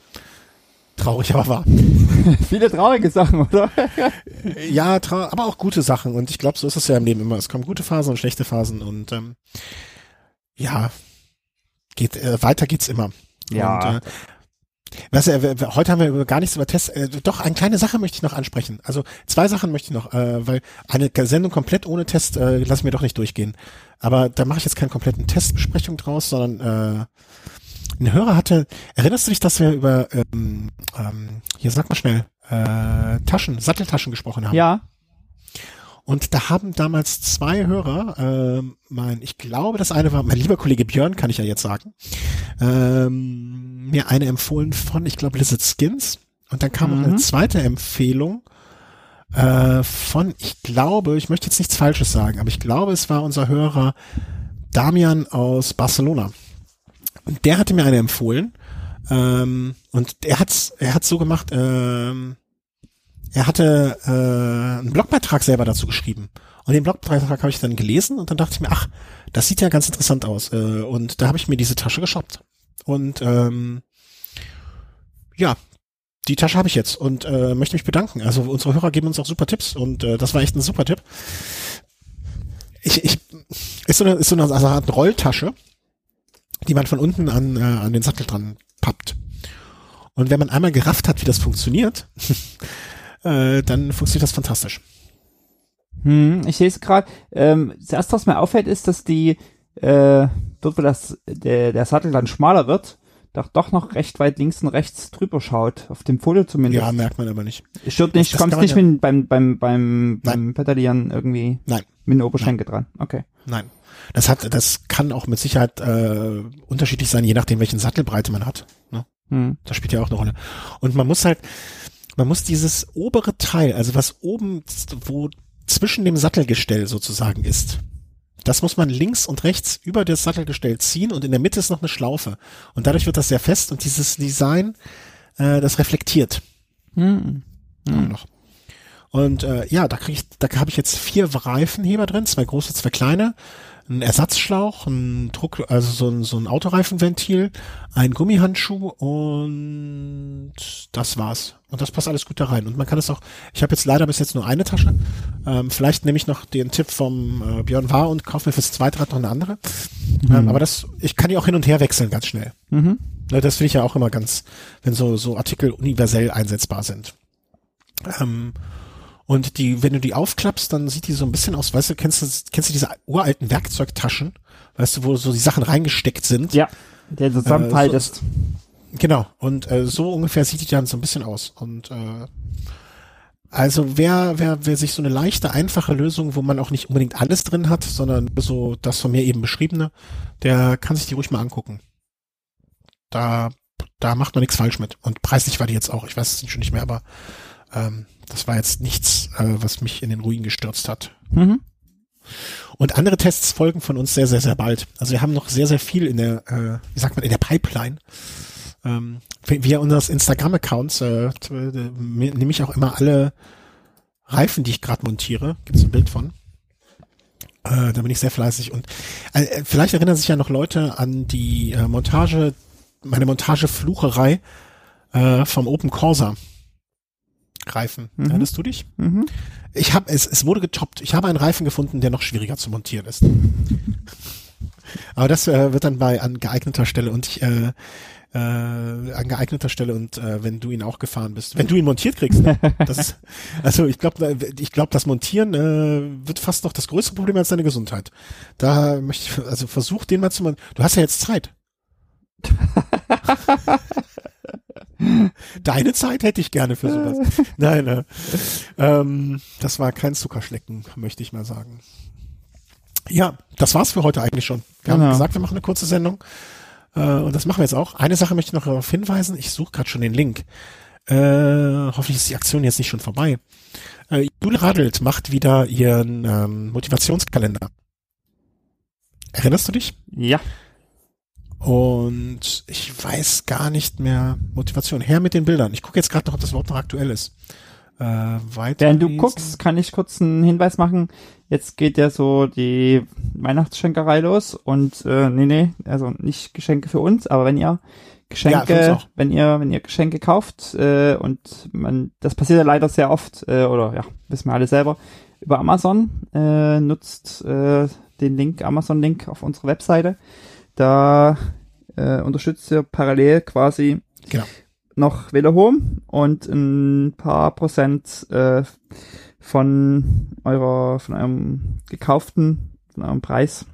Traurig, aber wahr. Viele traurige Sachen, oder? Ja, aber auch gute Sachen. Und ich glaube, so ist es ja im Leben immer. Es kommen gute Phasen und schlechte Phasen und ähm, ja, geht äh, weiter geht's immer. Ja. Und, äh, was, äh, heute haben wir gar nichts über Tests. Äh, doch, eine kleine Sache möchte ich noch ansprechen. Also zwei Sachen möchte ich noch, äh, weil eine Sendung komplett ohne Test äh, lassen wir doch nicht durchgehen. Aber da mache ich jetzt keine kompletten Testbesprechung draus, sondern äh, ein Hörer hatte, erinnerst du dich, dass wir über, ähm, ähm, hier sag mal schnell, äh, Taschen, Satteltaschen gesprochen haben? Ja. Und da haben damals zwei Hörer, ähm, mein, ich glaube, das eine war mein lieber Kollege Björn, kann ich ja jetzt sagen, ähm, mir eine empfohlen von, ich glaube, Lizard Skins. Und dann kam noch eine Mhm. zweite Empfehlung äh, von, ich glaube, ich möchte jetzt nichts Falsches sagen, aber ich glaube, es war unser Hörer Damian aus Barcelona. Und der hatte mir eine empfohlen. Ähm, und er hat's, er hat's so gemacht, ähm, er hatte äh, einen Blogbeitrag selber dazu geschrieben. Und den Blogbeitrag habe ich dann gelesen und dann dachte ich mir, ach, das sieht ja ganz interessant aus. Äh, und da habe ich mir diese Tasche geshoppt. Und ähm, ja, die Tasche habe ich jetzt und äh, möchte mich bedanken. Also unsere Hörer geben uns auch super Tipps und äh, das war echt ein super Tipp. Ich, ich ist so eine, ist so eine, also eine Rolltasche, die man von unten an, äh, an den Sattel dran pappt. Und wenn man einmal gerafft hat, wie das funktioniert, äh, dann funktioniert das fantastisch. Hm, ich sehe es gerade. Ähm, das erste, was mir auffällt, ist, dass die äh, dort, wo das der, der Sattel dann schmaler wird, doch doch noch recht weit links und rechts drüber schaut. Auf dem Foto zumindest. Ja, merkt man aber nicht. Stört nicht, das man nicht ja- mit, beim, beim, beim, beim Pedalieren irgendwie Nein, mit den Oberschenkel dran. Okay. nein. Das hat, das kann auch mit Sicherheit äh, unterschiedlich sein, je nachdem, welchen Sattelbreite man hat. Ne? Hm. Das spielt ja auch eine Rolle. Und man muss halt, man muss dieses obere Teil, also was oben, wo zwischen dem Sattelgestell sozusagen ist, Das muss man links und rechts über das Sattelgestell ziehen und in der Mitte ist noch eine Schlaufe. Und dadurch wird das sehr fest und dieses Design, äh, das reflektiert. Hm. Hm. Noch. Und äh, ja, da krieg ich, da habe ich jetzt vier Reifenheber drin, zwei große, zwei kleine, ein Ersatzschlauch, ein Druck, also so ein, so ein Autoreifenventil, ein Gummihandschuh und das war's. Und das passt alles gut da rein. Und man kann es auch, ich habe jetzt leider bis jetzt nur eine Tasche. Ähm, vielleicht nehme ich noch den Tipp vom äh, Björn Wahr und kaufe mir fürs zweite Rad noch eine andere. Mhm. Ähm, aber das, ich kann die auch hin und her wechseln ganz schnell. Mhm. Ne, das finde ich ja auch immer ganz, wenn so, so Artikel universell einsetzbar sind. Ähm, und die, wenn du die aufklappst, dann sieht die so ein bisschen aus, weißt du, kennst du, kennst du diese uralten Werkzeugtaschen? Weißt du, wo so die Sachen reingesteckt sind? Ja, der zusammenfaltest. Äh, so, genau. Und äh, so ungefähr sieht die dann so ein bisschen aus. Und äh, also wer, wer, wer sich so eine leichte, einfache Lösung, wo man auch nicht unbedingt alles drin hat, sondern so das von mir eben beschriebene, der kann sich die ruhig mal angucken. Da, da macht man nichts falsch mit. Und preislich war die jetzt auch, ich weiß es schon nicht mehr, aber ähm, das war jetzt nichts, äh, was mich in den Ruin gestürzt hat. Mhm. Und andere Tests folgen von uns sehr, sehr, sehr bald. Also wir haben noch sehr, sehr viel in der, äh, wie sagt man, in der Pipeline. Ähm, via unseres Instagram-Accounts äh, nehme ich auch immer alle Reifen, die ich gerade montiere. Gibt es ein Bild von. Äh, da bin ich sehr fleißig. Und äh, vielleicht erinnern sich ja noch Leute an die äh, Montage, meine Montageflucherei äh, vom Open Corsa. Reifen. Mhm. Erinnerst du dich? Mhm. Ich habe es, es wurde getoppt. Ich habe einen Reifen gefunden, der noch schwieriger zu montieren ist. Aber das äh, wird dann bei an geeigneter Stelle und ich äh, äh, an geeigneter Stelle und äh, wenn du ihn auch gefahren bist, wenn du ihn montiert kriegst. Ne? Ist, also ich glaube, ich glaube, das Montieren äh, wird fast noch das größere Problem als deine Gesundheit. Da möchte ich, also versuch den mal zu montieren. Du hast ja jetzt Zeit. Deine Zeit hätte ich gerne für sowas. Nein, äh, ähm, das war kein Zuckerschlecken, möchte ich mal sagen. Ja, das war's für heute eigentlich schon. Wir Genau. haben gesagt, wir machen eine kurze Sendung. Äh, und das machen wir jetzt auch. Eine Sache möchte ich noch darauf hinweisen. Ich suche gerade schon den Link. Äh, hoffentlich ist die Aktion jetzt nicht schon vorbei. Äh, Jule Radelt macht wieder ihren ähm, Motivationskalender. Erinnerst du dich? Ja. Und ich weiß gar nicht mehr Motivation. Her mit den Bildern. Ich gucke jetzt gerade noch, ob das überhaupt noch aktuell ist. Äh, weiter Während du guckst, kann ich kurz einen Hinweis machen. Jetzt geht ja so die Weihnachtsschenkerei los und äh, nee, nee, also nicht Geschenke für uns, aber wenn ihr Ja, Geschenke, auch. wenn ihr, wenn ihr Geschenke kauft äh, und man, das passiert ja leider sehr oft, äh, oder ja, wissen wir alle selber, über Amazon, äh, nutzt äh, den Link, Amazon-Link auf unserer Webseite. Da äh, unterstützt ihr parallel quasi Genau. noch Velo Home und ein paar Prozent äh, von eurer, von eurem gekauften, von eurem Preis,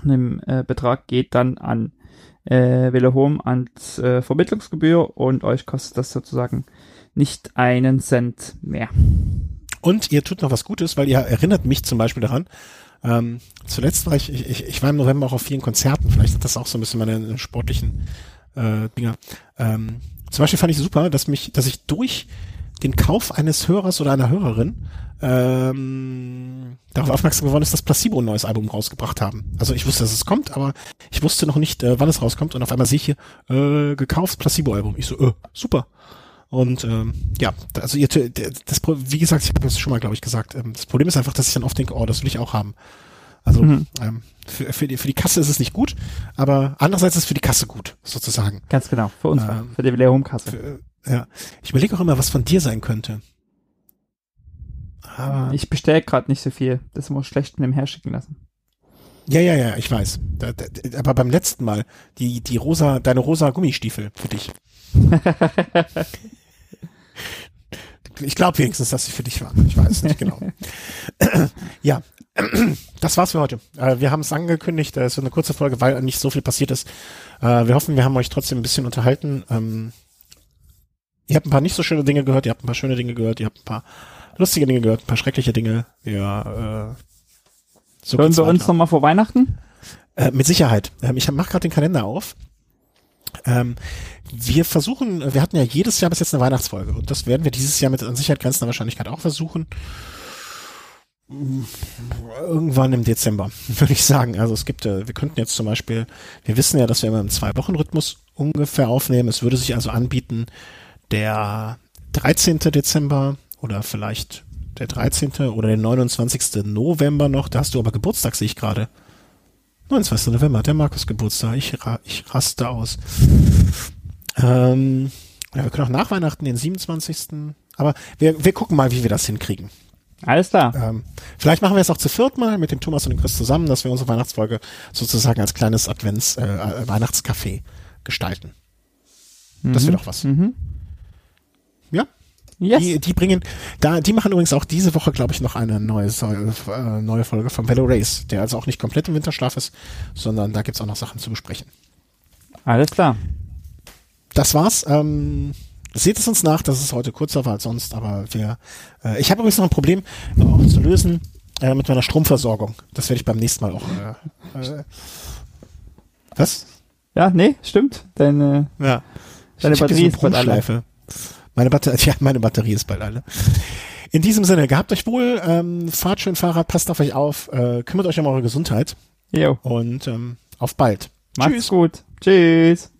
von dem äh, Betrag geht dann an äh, Velo Home ans äh, Vermittlungsgebühr und euch kostet das sozusagen nicht einen Cent mehr. Und ihr tut noch was Gutes, weil ihr erinnert mich zum Beispiel daran. Ähm, zuletzt war ich, ich, ich war im November auch auf vielen Konzerten. Vielleicht hat das auch so ein bisschen meine sportlichen äh, Dinger. Ähm, zum Beispiel fand ich super, dass mich, dass ich durch den Kauf eines Hörers oder einer Hörerin ähm, darauf aufmerksam geworden ist, dass Placebo ein neues Album rausgebracht haben. Also ich wusste, dass es kommt, aber ich wusste noch nicht, äh, wann es rauskommt. Und auf einmal sehe ich hier äh, gekauft Placebo-Album. Ich so, äh, super. Und ähm, ja, also ihr, das, wie gesagt, ich habe das schon mal, glaube ich, gesagt. Ähm, das Problem ist einfach, dass ich dann oft denke, oh, das will ich auch haben. Also Mhm. ähm, für, für, die, für die Kasse ist es nicht gut, aber andererseits ist es für die Kasse gut, sozusagen. Ganz genau, für uns, Ähm, für die Home Kasse. Für, ja, ich überlege auch immer, was von dir sein könnte. Aber Ich bestelle gerade nicht so viel, das muss schlecht mit dem herschicken lassen. ja, ja, ja, ich weiß. Da, da, aber beim letzten Mal die die rosa, deine rosa Gummistiefel für dich. Ich glaube wenigstens, dass sie für dich waren. Ich weiß nicht genau. ja, das war's für heute. Äh, Wir haben es angekündigt, äh, es wird eine kurze Folge, weil nicht so viel passiert ist. Äh, Wir hoffen, wir haben euch trotzdem ein bisschen unterhalten. Ähm, Ihr habt ein paar nicht so schöne Dinge gehört, ihr habt ein paar schöne Dinge gehört, ihr habt ein paar lustige Dinge gehört, ein paar schreckliche Dinge. Ja, äh, so Hören wir uns nochmal vor Weihnachten? Äh, mit Sicherheit. Ähm, ich mache gerade den Kalender auf. Ähm, wir versuchen, wir hatten ja jedes Jahr bis jetzt eine Weihnachtsfolge und das werden wir dieses Jahr mit an Sicherheit grenzender Wahrscheinlichkeit auch versuchen. Irgendwann im Dezember, würde ich sagen. Also es gibt, äh, wir könnten jetzt zum Beispiel, wir wissen ja, dass wir immer im Zwei-Wochen-Rhythmus ungefähr aufnehmen. Es würde sich also anbieten, der 13. Dezember oder vielleicht der 13. oder der 29. November noch. Da hast du aber Geburtstag, sehe ich gerade. 29. November, der Markus Geburtstag. Ich, ra ich raste aus. Ähm, ja, wir können auch nach Weihnachten den 27. Aber wir, wir gucken mal, wie wir das hinkriegen. Alles klar. Ähm, vielleicht machen wir es auch zu viert mal mit dem Thomas und dem Chris zusammen, dass wir unsere Weihnachtsfolge sozusagen als kleines Advents, äh, äh Weihnachtscafé gestalten. Mhm. Das wäre doch was. Mhm. Yes. Die, die bringen, da, die machen übrigens auch diese Woche, glaube ich, noch eine neue, äh, neue Folge von Velo Race, der also auch nicht komplett im Winterschlaf ist, sondern da gibt's auch noch Sachen zu besprechen. Alles klar. Das war's. Ähm, seht es uns nach, dass es heute kurzer war als sonst, aber wir, äh, ich habe übrigens noch ein Problem auch zu lösen äh, mit meiner Stromversorgung. Das werde ich beim nächsten Mal auch. Äh, äh, was? Ja, nee, stimmt. Deine, ja. deine ich Batterie ist bald alle. Meine Batterie, ja, meine Batterie ist bald alle. In diesem Sinne, gehabt euch wohl, ähm, fahrt schön Fahrrad, passt auf euch auf, äh, kümmert euch um eure Gesundheit. Jo. Und ähm, auf bald. Macht's Tschüss. gut. Tschüss.